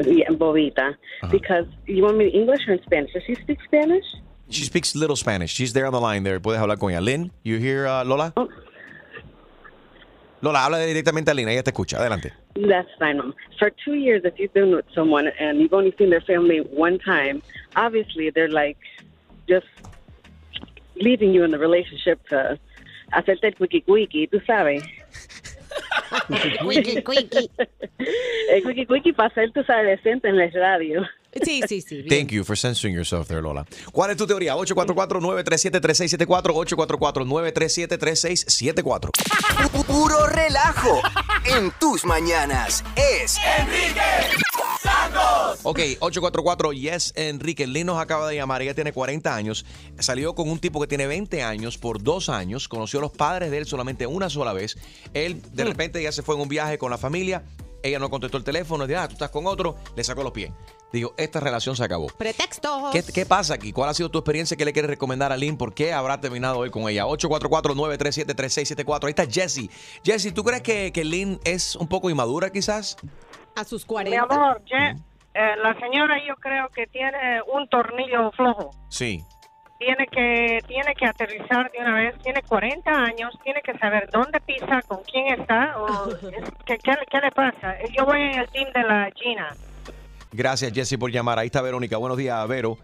Yeah, bobita. Because you want me in English or in Spanish? Does she speak Spanish? She speaks little Spanish. She's there on the line there. Puedes hablar con ella. Lynn, you hear uh, Lola? Lola, habla directamente a Lynn. Ella te escucha. Adelante. That's fine. Mom. For two years, if you've been with someone and you've only seen their family one time, obviously they're like just leaving you in the relationship to hacerte el quickie quickie, tú sabes. Quickie, quickie. El quickie quickie [LAUGHS] para ser, tú sabes, decente en la radio. Sí, sí, sí. Thank you for censoring yourself there, Lola. ¿Cuál es tu teoría? 844-937-3674, 844-937-3674. Puro relajo en tus mañanas. Es Enrique Santos. Ok, 844 Yes Enrique. Lynn nos acaba de llamar. Ella tiene 40 años. Salió con un tipo que tiene 20 años por dos años. Conoció a los padres de él solamente una sola vez. Él de repente ya se fue en un viaje con la familia. Ella no contestó el teléfono. Dijo, ah, tú estás con otro. Le sacó los pies. Dijo, esta relación se acabó. Pretexto. ¿Qué, qué pasa aquí? ¿Cuál ha sido tu experiencia? ¿Qué le quieres recomendar a Lynn? ¿Por qué habrá terminado hoy con ella? 844-937-3674. Ahí está Jessie. Jessie, ¿tú crees que, que Lynn es un poco inmadura quizás? A sus Mi 40. amor, ye- eh, la señora yo creo que tiene un tornillo flojo. Sí. Tiene que tiene que aterrizar de una vez. Tiene 40 años. Tiene que saber dónde pisa, con quién está. O, [LAUGHS] es- ¿qué, qué, qué le pasa? Yo voy en el team de la Gina. Gracias, Jesse, por llamar. Ahí está Verónica. Buenos días, Vero.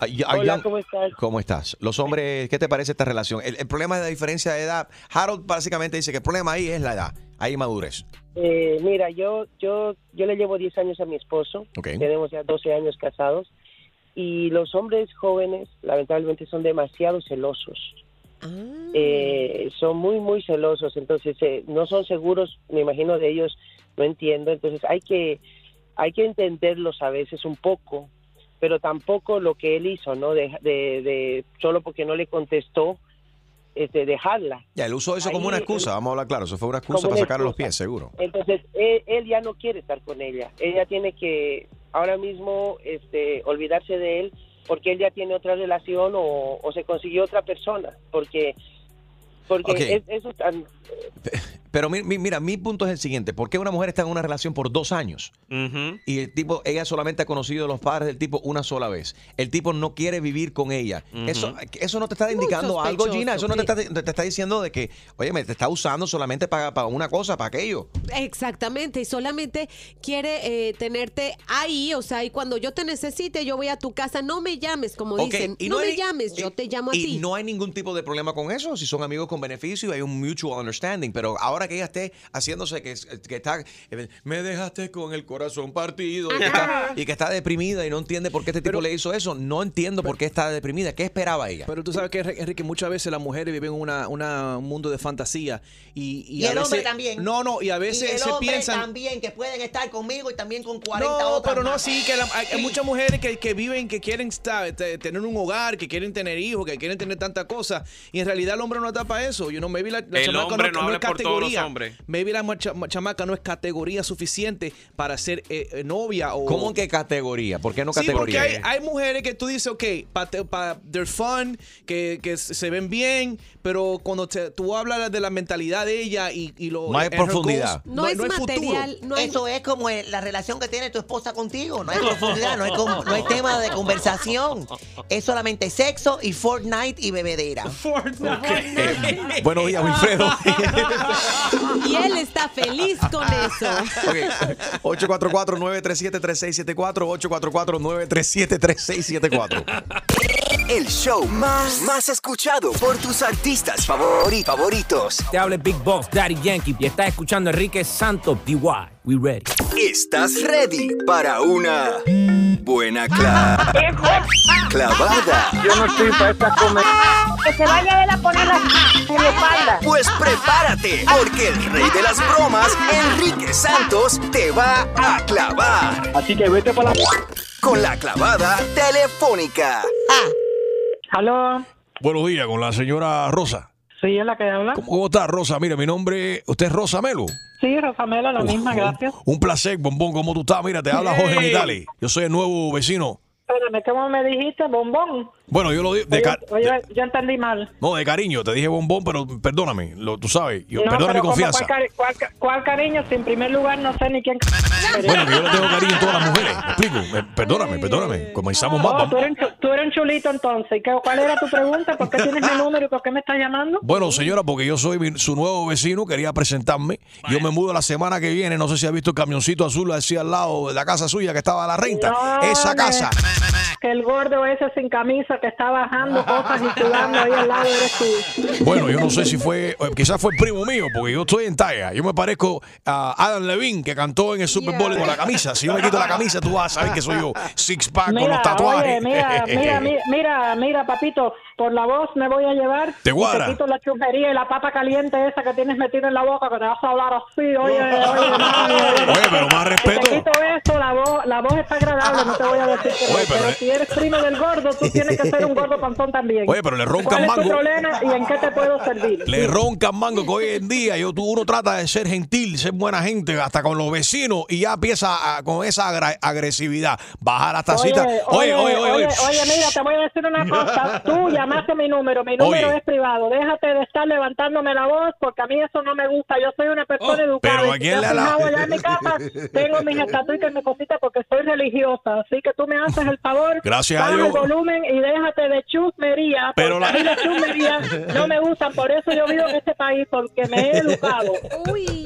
Ah, ah, Hola, ¿cómo estás? ¿Cómo estás? Los hombres, ¿qué te parece esta relación? El, el problema es la diferencia de edad. Harold básicamente dice que el problema ahí es la edad. Hay madurez. Eh, mira, yo, yo, yo le llevo 10 años a mi esposo. Ok. Tenemos ya 12 años casados. Y los hombres jóvenes, lamentablemente, son demasiado celosos. Eh, son muy, muy celosos. Entonces, eh, no son seguros, me imagino, de ellos. No entiendo. Entonces, hay que, hay que entenderlos a veces un poco. Pero tampoco lo que él hizo, ¿no? De, de, de solo porque no le contestó, este, dejarla. Ya, él usó eso como una excusa, vamos a hablar claro. Eso fue una excusa para una sacarle los pies, seguro. Entonces, él, él ya no quiere estar con ella. Ella tiene que ahora mismo este, olvidarse de él porque él ya tiene otra relación o, o se consiguió otra persona. Porque, porque es, eso tan... [LAUGHS] Pero mi- mi- mira, mi punto es el siguiente. ¿Por qué una mujer está en una relación por dos años? Y el tipo, ella solamente ha conocido a los padres del tipo una sola vez. El tipo no quiere vivir con ella. eso, eso no te está indicando algo, Gina. Eso no te está, te está diciendo de que, oye, me te está usando solamente para, para una cosa, para aquello. Exactamente, y solamente quiere eh, tenerte ahí, o sea, y cuando yo te necesite, yo voy a tu casa, no me llames, como dicen, y no, no me llames, yo te llamo a Y ti. no hay ningún tipo de problema con eso, si son amigos con beneficio y hay un mutual understanding. Pero ahora que ella esté haciéndose que, que está, eh, me dejaste con el corazón partido y que, está, y que está deprimida y no entiende por qué este tipo le hizo eso, no entiendo por qué está deprimida. ¿Qué esperaba ella? Pero tú sabes que, Enrique, muchas veces las mujeres viven una, una- un mundo de fantasía. Y, y, Y a el hombre veces- también. No, no, y a Y veces el se hombre piensan. también, que pueden estar conmigo y también con 40 No, otras pero no, más. sí, que la- hay, hay muchas mujeres que, que viven, que quieren estar- te- tener un hogar, que quieren tener hijos, que quieren tener tantas cosas. Y en realidad el hombre no está para eso. You know, maybe la, la El hombre no no, hable es por todos los categoría. hombres. Maybe la macha- chamaca no es categoría suficiente para ser eh, eh, novia o. ¿Cómo que categoría? ¿Por qué no Sí, porque categoría? hay, hay mujeres que tú dices, ok, pa, pa- they're fun, que, que se ven bien, pero cuando te- tú hablas de la mentalidad de ella y, y lo. No hay profundidad. goals, no, hay futuro. Eso es como la relación que tiene tu esposa contigo. No hay profundidad, no hay, no hay tema de conversación. Es solamente sexo y Fortnite y bebedera. Eh, buenos días, Wilfredo. [LAUGHS] [LAUGHS] Y él está feliz con eso. Ok. 844-937-3674. 844-937-3674. El show más, más escuchado por tus artistas favori- favoritos. Te habla Big Boss, Daddy Yankee, y estás escuchando a Enrique Santos, DY. We ready. ¿Estás ready para una buena cla- clavada? Yo no estoy para esta comer. Que se vaya a poner la en la espalda. Pues prepárate, porque el rey de las bromas, Enrique Santos, te va a clavar. Así que vete para la... Con la clavada telefónica. ¿Aló? Buenos días, con la señora Rosa. Sí, es la que habla. ¿Cómo, cómo está, Rosa? Mira, mi nombre, usted es Rosa Melo. Sí, Rosamela, la misma, gracias. Un placer, bombón, ¿cómo tú estás? Mira, te habla Jorge. Vitali. Yo soy el nuevo vecino. Espérame, ¿cómo me dijiste? ¿Bombón? Bueno, yo lo digo de, Oye, ca- oye, yo entendí mal. no, de cariño, te dije bombón, pero perdóname, lo, tú sabes, yo, no, perdona mi confianza. ¿Cuál, cari- cuál ca- cuál cariño? Si en primer lugar no sé ni quién... Bueno, que yo le tengo cariño a todas las mujeres, ¿me explico? Eh, Perdóname, perdóname, comenzamos más. Oh, vamos- tú, eres un chu- tú eres un chulito entonces. ¿Y qué- ¿Cuál era tu pregunta? ¿Por qué tienes mi número y por qué me estás llamando? Bueno, señora, porque yo soy mi- su nuevo vecino, quería presentarme. Yo me mudo la semana que viene, no sé si ha visto el camioncito azul así al lado de la casa suya que estaba a la renta. No, Esa casa. Que el gordo ese sin camisa que está bajando cosas y sudando ahí al lado eres tú. Bueno, yo no sé si fue, eh, quizás fue el primo mío, porque yo estoy en talla. Yo me parezco a Adam Levine, que cantó en el Super Bowl con la camisa. Si yo me quito la camisa, tú vas a saber que soy yo. Six pack con los tatuajes. oye, mira, mira, mira, mira, papito, por la voz me voy a llevar. Te guarda. Te quito la chumería y la papa caliente esa que tienes metida en la boca, que te vas a hablar así, oye, oye, mami, oye. Oye, pero más Si respeto. te quito esto, la voz, la voz está agradable, no te voy a decir que Oye, pero pero, le- si eres primo del gordo, tú tienes que ser un gordo panzón también. Oye, pero le roncan ¿Cuál es tu mango. problema y en qué te puedo servir? Le roncan mango que hoy en día yo, tú, uno trata de ser gentil, ser buena gente, hasta con los vecinos, y ya empieza a- con esa agresividad. Baja las tacitas. Oye, oye, oye, oye. oye, mira, te voy a decir una cosa. Tú llamaste mi número, mi número Oye. es privado. Déjate de estar levantándome la voz porque a mí eso no me gusta. Yo soy una persona educada. Oh, pero Y ¿a si quién te le has ha la- allá en mi casa, tengo mis estatuitas y mis cositas porque soy religiosa. Así que tú me haces el favor. Gracias a Dios. el volumen y déjate de chusmería. Pero la- las chusmerías no me gustan. Por eso yo vivo en este país, porque me he educado.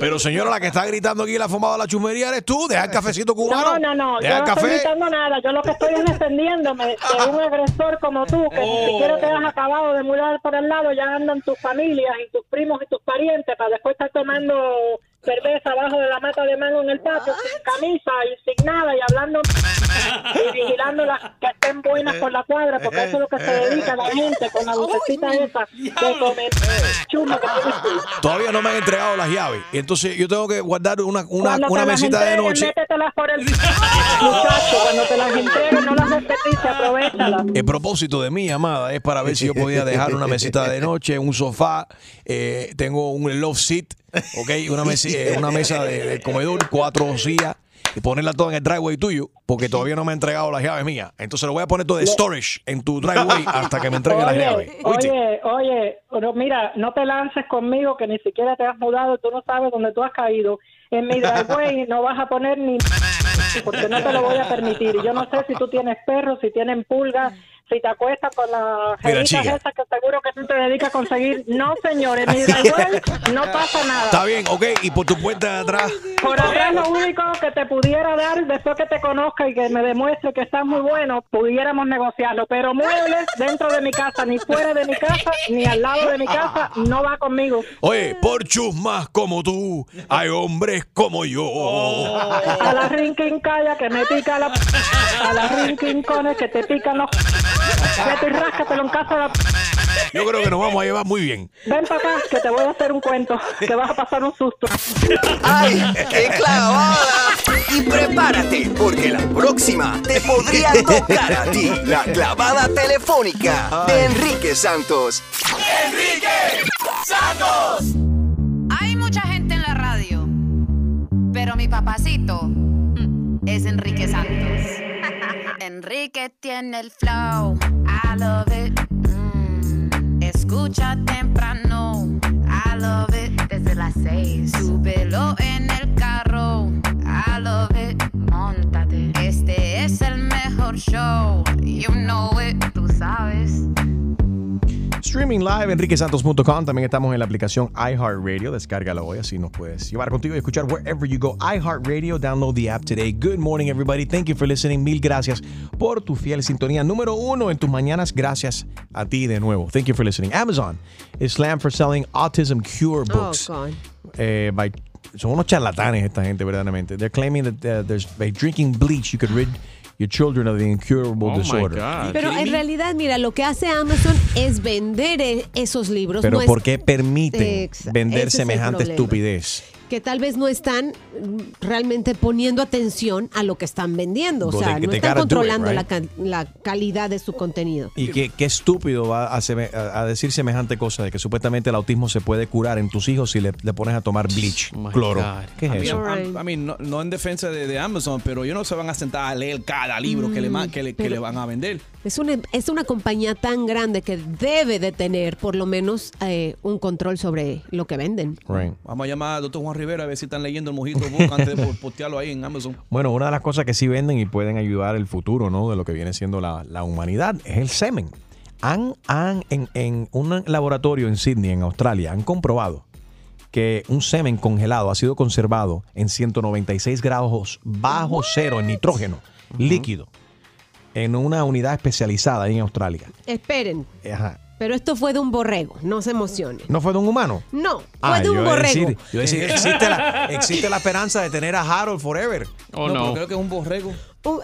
Pero señora, la que está gritando aquí la fumada de la chumería eres tú. Deja el cafecito cubano. No, no, no. Deja Yo no estoy gritando nada. Yo lo que estoy es defendiéndome de un agresor como tú, que ni siquiera te has acabado de mudar por el lado, ya andan tus familias y tus primos y tus parientes para después estar tomando cerveza abajo de la mata de mango en el patio sin camisa y sin nada y hablando y vigilando las que estén buenas por la cuadra porque eso es lo que se dedica la gente con la lucecita esa de comer chuma que tienes tú. Todavía no me han entregado las llaves. Y entonces yo tengo que guardar una, una, Cuando una te las mesita de noche. Métetelas por el [LAUGHS] muchacho. Cuando te las entreguen, no las desperdicies, aprovechalas. El propósito de mi llamada es para ver si yo podía dejar una mesita de noche, un sofá, eh, tengo un love seat, ¿ok? Una, mesi- eh, una mesa de, de comedor, cuatro sillas, y ponerla toda en el driveway tuyo, porque todavía no me ha entregado las llaves mías. Entonces lo voy a poner todo de storage en tu driveway hasta que me entreguen las llaves. ¿Oíste? Oye, oye, pero mira, no te lances conmigo que ni siquiera te has mudado, tú no sabes dónde tú has caído. En mi driveway [LAUGHS] no vas a poner ni porque no te lo voy a permitir. Y yo no sé si tú tienes perros, si tienen pulgas, si te acuestas con las jeritas esas que seguro que tú te dedicas a conseguir. No, señor, en mi driveway no pasa nada. Está bien, ok, y por tu puerta de atrás. Por atrás lo único que te pudiera dar después que te conozca y que me demuestre que estás muy bueno, pudiéramos negociarlo. Pero muebles dentro de mi casa, ni fuera de mi casa, ni al lado de mi casa, no va conmigo. Oye, por chusmas como tú, hay hombres como yo. A la calla que me pica la... A la cones que te pican los... Vete y ráscatelo en casa de la... Yo creo que nos vamos a llevar muy bien. Ven para acá que te voy a hacer un cuento, que vas a pasar un susto. ¡Ay, qué clavada! Y prepárate, porque la próxima te podría tocar a ti. La clavada telefónica de Enrique Santos. Enrique Santos. Hay mucha gente Pero mi papacito es Enrique Santos. Enrique tiene el flow. I love it. Mm, Escucha temprano. I love it. Desde las seis. Súbelo en el carro. I love it. Montate. Este es el mejor show. You know. Streaming live, enriquesantos.com. También estamos en la aplicación iHeartRadio. Descárgala hoy, así nos puedes llevar contigo y escuchar wherever you go. iHeartRadio, download the app today. Good morning, everybody. Thank you for listening. Mil gracias por tu fiel sintonía. Número uno en tus mañanas. Gracias a ti de nuevo. Thank you for listening. Amazon is slammed for selling autism cure books. Oh, God. eh, by- son unos charlatanes esta gente, verdaderamente. They're claiming that uh, there's, by drinking bleach you could rid your children of the incurable Oh, my disorder. God. Pero en realidad, mira, lo que hace Amazon es vender e- esos libros. Pero no es- ¿por qué permiten vender es semejante estupidez? Que tal vez no están realmente poniendo atención a lo que están vendiendo. O sea, they- no they están it, controlando la, calidad de su contenido. Y qué, qué estúpido va a, seme- a- decir semejante cosa de que supuestamente el autismo se puede curar en tus hijos si le, le pones a tomar bleach, cloro. ¿Qué es I mean, eso? I'm- I mean, no, no en defensa de, de Amazon, pero ellos no se van a sentar a leer cada libro que, le, ma- que, le, que pero- le van a vender. Es una, es una compañía tan grande que debe de tener por lo menos eh, un control sobre lo que venden. Vamos a llamar al doctor Juan Rivera a ver si están leyendo el mojito book antes de po- postearlo ahí en Amazon. [LAUGHS] Bueno, una de las cosas que sí venden y pueden ayudar el futuro, ¿no? De lo que viene siendo la, la humanidad es el semen. Han, han en, en un laboratorio en Sydney, en Australia, han comprobado que un semen congelado ha sido conservado en 196 grados bajo cero en nitrógeno líquido en una unidad especializada ahí en Australia. Esperen, Ajá. Pero esto fue de un borrego, no se emocionen. ¿No fue de un humano? No, fue Ah, de yo un a borrego. decir, yo decir, existe, la, existe la esperanza de tener a Harold forever. Oh, no, no. pero creo que es un borrego. Un-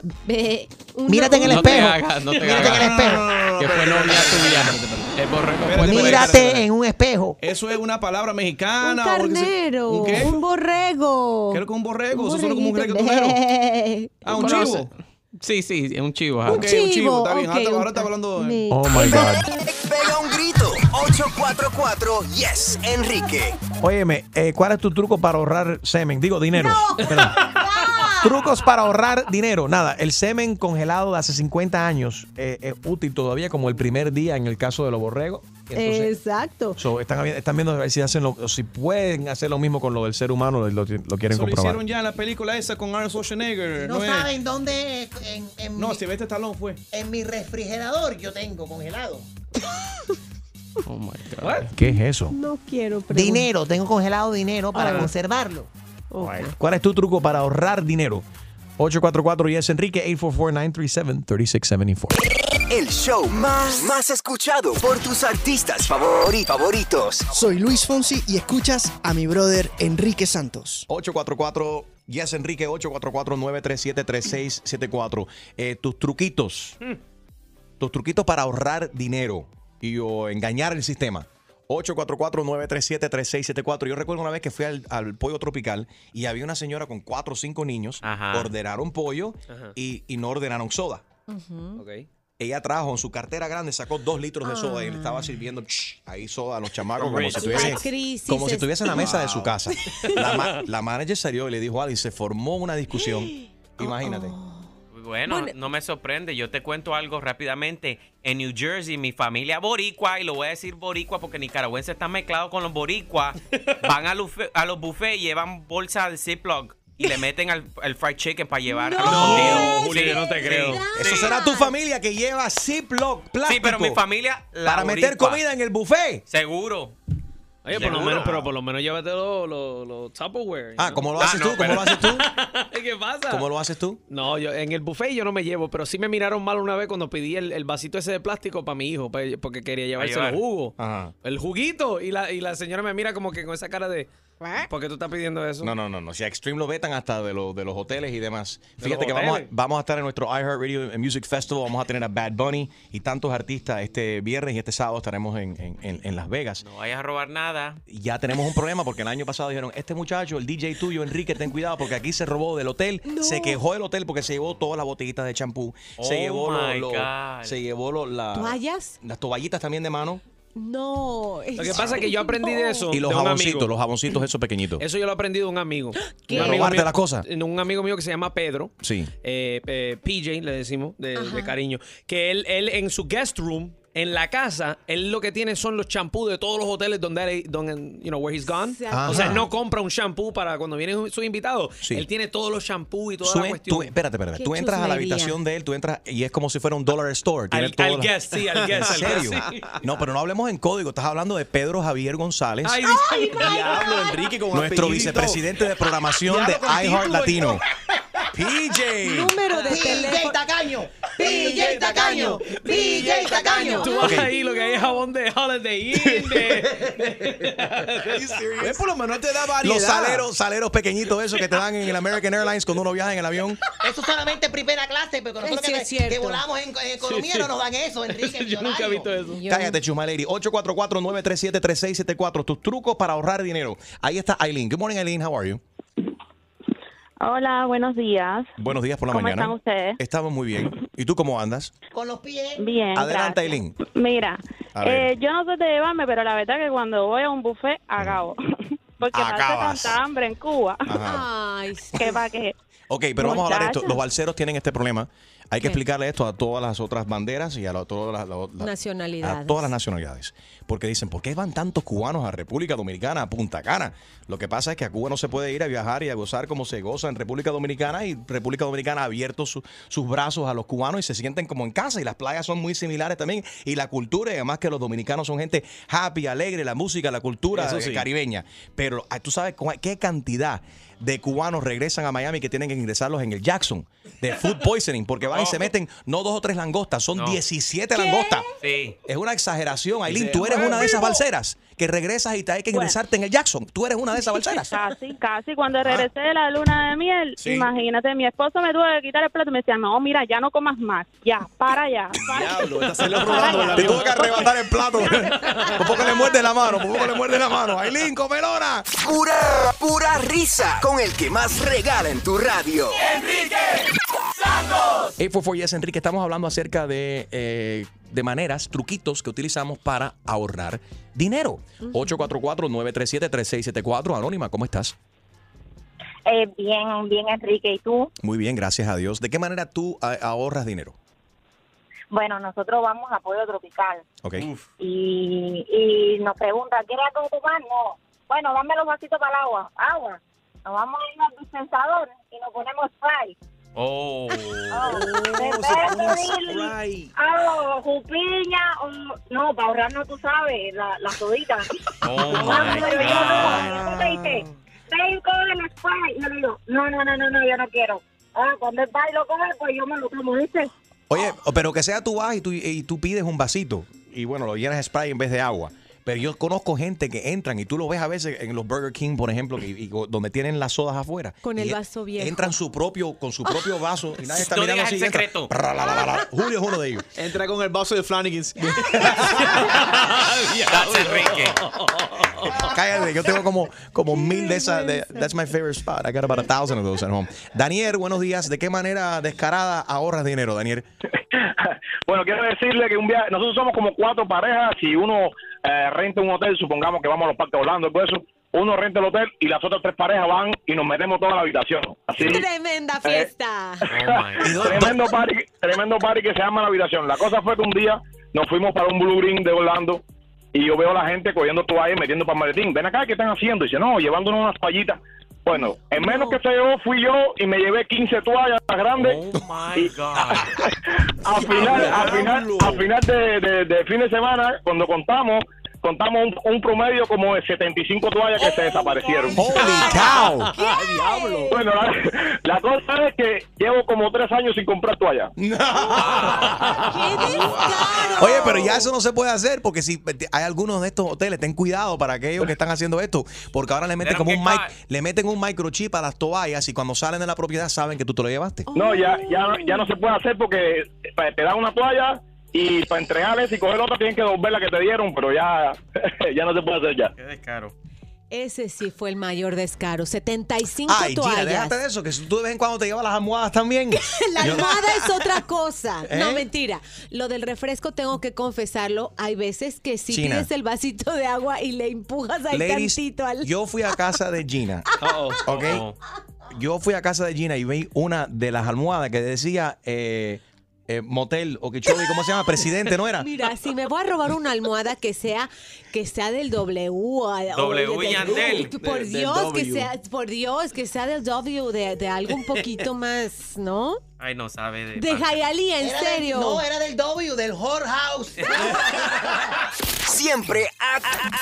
una- Mírate en el No te espejo. hagas, no te Mírate en el hagas. espejo. Que fue novia tuya. El borrego fue. Mírate en un espejo. Eso es una palabra Un mexicana. así. carnero, ¿Un qué? un borrego. Creo que un borrego. Un Eso suena como un reggaetonero. [LAUGHS] Ah, un chivo. Sí, sí, es un chivo. ajá. Ok, un chivo, chivo, está bien. un ahora está hablando. de- Oh my God. [LAUGHS] Pega un grito. 844 Yes, Enrique. Óyeme, eh, ¿cuál es tu truco para ahorrar semen? Digo, dinero. Perdón. [LAUGHS] Trucos para ahorrar dinero. Nada, el semen congelado de hace 50 años eh, es útil todavía como el primer día en el caso de los borregos. Entonces, Exacto. so, están, están viendo a ver si, hacen lo- si pueden hacer lo mismo con lo del ser humano, lo, lo quieren Eso lo comprobar. hicieron ya en la película esa con Arnold Schwarzenegger. No saben dónde en, en No, mi, Sylvester Stallone fue. en mi refrigerador yo tengo congelado. [LAUGHS] Oh my God. ¿Qué es eso? No quiero preguntar. Dinero, tengo congelado dinero para Ah. conservarlo. ¿Cuál es tu truco para ahorrar dinero? 844 Yes Enrique 844-937-3674. El show más, más escuchado por tus artistas favori- favoritos. Soy Luis Fonsi y escuchas a mi brother Enrique Santos. 844 Yes Enrique 844-937-3674. Eh, tus truquitos. Tus truquitos para ahorrar dinero y o engañar el sistema. 844-937-3674. Yo recuerdo una vez que fui al, al pollo tropical y había una señora con cuatro o cinco niños. Ajá. Ordenaron pollo y no ordenaron soda. Ella trajo en su cartera grande, sacó dos litros de soda y le estaba sirviendo ch, ahí soda a los chamacos como si, crisis como si es- estuviesen en la mesa de su casa. La, ma- [LAUGHS] la manager salió y le dijo algo y se formó una discusión. Imagínate. Bueno, no me sorprende. Yo te cuento algo rápidamente. En New Jersey, mi familia boricua, y lo voy a decir boricua porque nicaragüenses están mezclados con los boricuas, [LAUGHS] van a a los buffets y llevan bolsas de Ziploc y [LAUGHS] le meten al, al fried chicken para llevar a los escondidos. Julio, yo no te creo. Eso será tu familia que lleva Ziploc plástico. Sí, pero mi familia. la Para meter boricua. comida en el buffet. Seguro. Oye, por lo menos, pero por lo menos llévate los los- los Tupperware. Ah, ¿cómo lo haces tú? ¿Cómo lo haces tú? [LAUGHS] ¿Qué pasa? ¿Cómo lo haces tú? No, yo en el buffet yo no me llevo, pero sí me miraron mal una vez cuando pedí el, el vasito ese de plástico para mi hijo, pa- porque quería llevarse llevar. el jugo. Ajá. El juguito. Y la, y la señora me mira como que con esa cara de. ¿Por qué tú estás pidiendo eso? No, no, no, no. Si a Extreme lo vetan hasta de, los de los hoteles y demás. ¿De Fíjate que vamos a, vamos a estar en nuestro iHeartRadio Music Festival. Vamos a tener a Bad Bunny y tantos artistas este viernes y este sábado estaremos en, en- en- en Las Vegas. No vayas a robar nada. Y ya tenemos un problema porque el año pasado dijeron, este muchacho, el DJ tuyo, Enrique, ten cuidado porque aquí se robó del hotel, se quejó del hotel porque se llevó todas las botellitas de champú, se Oh llevó, lo- my lo- God. se llevó lo- la- ¿Toallas? las toallitas también de mano No. Lo que pasa es que yo aprendí de eso Y los de un jaboncitos, amigo. los jaboncitos esos pequeñitos. Eso yo lo aprendí de un amigo. [GASPS] ¿Qué? Un amigo ¿Robarte mío- las cosas? Un amigo mío que se llama Pedro. Sí. eh, eh, PJ, le decimos, de, de cariño. Que él, él en su guest room, en la casa, él lo que tiene son los champús de todos los hoteles donde, él- donde you know, where he's gone. Ajá. O sea, él no compra un shampoo para cuando vienen sus invitados. Sí. Él tiene todos los shampoos y toda Tú, la cuestión. tú- espérate, espérate. Qué Tú entras a la habitación de él, tú entras y es como si fuera un dollar store. Tiene Al- al guest, sí, al guest, ¿En serio? sí. No, pero no hablemos en código. Estás hablando de Pedro Javier González. Ay, Ay, Diablo, Enrique con nuestro vicepresidente de programación de iHeart Latino. PJ. Número de PJ teléfono. Tacaño. PJ Tacaño. PJ Tacaño. Tú vas ahí, lo que hay es jabón de Holiday Inn, de... [LAUGHS] Por lo menos te da variedad. Los saleros, saleros pequeñitos esos que te dan en el American Airlines cuando uno viaja en el avión. Eso solamente en primera clase, pero nosotros Sí, que, es cierto. que volamos en, en economía Sí, sí. no nos dan eso, [LAUGHS] Enrique. Yo nunca he visto eso. Cállate, Chuma Lady. 844-937-3674. Tus trucos para ahorrar dinero. Ahí está Aileen. Good morning, Aileen. How are you? Hola, buenos días. Buenos días por la ¿Cómo mañana. están ustedes? Estamos muy bien. ¿Y tú cómo andas? Con los pies. Bien. Adelante, gracias. Aileen. Mira, eh, yo no sé de llevarme, pero la verdad que cuando voy a un buffet, acabo. [LAUGHS] Porque me hace tanta hambre en Cuba. Ajá. Ay, que va que... Ok, pero vamos a hablar de esto. Los balseros tienen este problema. Hay que ¿Qué? explicarle esto a todas las otras banderas y a, la- todas las- la- la- Nacionalidades. a todas las nacionalidades. Porque dicen, ¿por qué van tantos cubanos a República Dominicana, a Punta Cana? Lo que pasa es que a Cuba no se puede ir a viajar y a gozar como se goza en República Dominicana y República Dominicana ha abierto su- sus brazos a los cubanos y se sienten como en casa y las playas son muy similares también y la cultura y además que los dominicanos son gente happy, alegre, la música, la cultura eh, sí. caribeña. Pero ah, tú sabes qué cantidad de cubanos regresan a Miami que tienen que ingresarlos en el Jackson de food poisoning porque van y se meten no dos o tres langostas, son No. 17 langostas. Sí. Es una exageración, Aileen. Tú eres "Ay, una de esas vivo". balseras que regresas y te hay que ingresarte en el Jackson. Tú eres una de esas balseras. Casi, casi. Cuando regresé de la luna de miel, Sí. imagínate, mi esposo me tuvo que quitar el plato y me decía, no, mira, ya no comas más. Ya, para ya. [LAUGHS] para Diablo, ya". esta se lo robando el Te tuvo que arrebatar el plato. [LAUGHS] Por poco le muerde la mano, por poco le muerde la mano. Aileen, comelona. Pura, pura risa con el que más regala en tu radio. Enrique Santos. 844 Yes, Enrique, estamos hablando acerca de, eh, de maneras, truquitos que utilizamos para ahorrar dinero. 844-937-3674. Anónima, ¿cómo estás? Eh, bien, bien, Enrique. ¿Y tú? Muy bien, gracias a Dios. ¿De qué manera tú ah, ahorras dinero? Bueno, nosotros vamos a Pollo Tropical Ok. y, y nos pregunta, ¿quieres algo de tomar? No. Bueno, dame los vasitos para el agua. Agua. Nos vamos a ir al dispensador y nos ponemos spray. Oh. Oh, de Beverly, ah, jupiña, o no, para ahorrarnos, tú sabes, la, la sodita. Oh my pero yo no, God. ¿qué te dice? Ven, coge el spray. Y yo le digo, no, no, no, no, no, yo no quiero. Ah, cuando el pai lo coge, pues yo me lo tomo, ¿viste? Oye, pero que sea tú vas y tú, y tú pides un vasito y bueno, lo llenas de spray en vez de agua. Pero yo conozco gente que entran y tú lo ves a veces en los Burger King, por ejemplo, que- y- donde tienen las sodas afuera. Con el Y vaso viejo. Entran su propio, con su propio vaso y nadie está No mirando así. el y entra, secreto. prra, la, la, la, la. Julio es uno de ellos. Entra con el vaso de Flanagan's. [LAUGHS] That's Enrique. Cállate, yo tengo como, como mil de esas. de- that's my favorite spot. I got about a thousand of those at home. Daniel, buenos días. ¿De qué manera descarada ahorras dinero, Daniel? [LAUGHS] Bueno, quiero decirle que un viaje, nosotros somos como cuatro parejas, si uno eh, renta un hotel, supongamos que vamos a los parques Orlando y eso, uno renta el hotel y las otras tres parejas van y nos metemos toda la habitación. Así, Tremenda fiesta. [LAUGHS] tremendo party, tremendo party que se llama la habitación. La cosa fue que un día nos fuimos para un Blue Green de Orlando y yo veo a la gente cogiendo toallas y metiendo para el maletín. Ven acá, ¿qué están haciendo? Y dice, no, llevándonos unas toallitas. Bueno, en menos que se llevó fui yo y me llevé 15 toallas grandes. Oh my God. [LAUGHS] Al final, al final, al final de, de- de fin de semana, cuando contamos, contamos un, un promedio como de 75 toallas que se desaparecieron. ¡Holy cow! [LAUGHS] Bueno, la, la cosa es que llevo como tres años sin comprar toallas. [LAUGHS] Oye, pero ya eso no se puede hacer porque si hay algunos de estos hoteles, ten cuidado para aquellos que están haciendo esto, porque ahora le meten como un mic, le meten un microchip a las toallas y cuando salen de la propiedad saben que tú te lo llevaste. No, ya, ya, ya no se puede hacer porque te dan una toalla y para entregarles y coger otra tienen que devolver la que te dieron, pero ya, [LAUGHS] ya no se puede hacer ya. Qué descaro. Ese sí fue el mayor descaro. 75 Ay, Gina, toallas. déjate de eso, que tú de vez en cuando te llevas las almohadas también. [LAUGHS] La almohada es otra cosa. [LAUGHS] ¿Eh? No, mentira. Lo del refresco tengo que confesarlo. Hay veces que si pides el vasito de agua y le empujas ahí Ladies, tantito al... yo fui a casa de Gina. Uh-oh, ¿ok? uh-oh. Yo fui a casa de Gina y vi una de las almohadas que decía eh, eh, motel o que ¿cómo se llama? Presidente, ¿no era? [LAUGHS] Mira, si me voy a robar una almohada que sea que sea del W W del- Yandel. Por Dios, que sea por Dios, que sea del W de, de algo un poquito [LAUGHS] más, ¿no? Ay, no sabe de. De Hialeah, en Era del- serio. no, era del W, del whorehouse. [LAUGHS] Siempre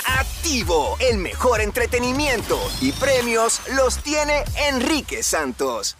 activo. El mejor entretenimiento y premios los tiene Enrique Santos.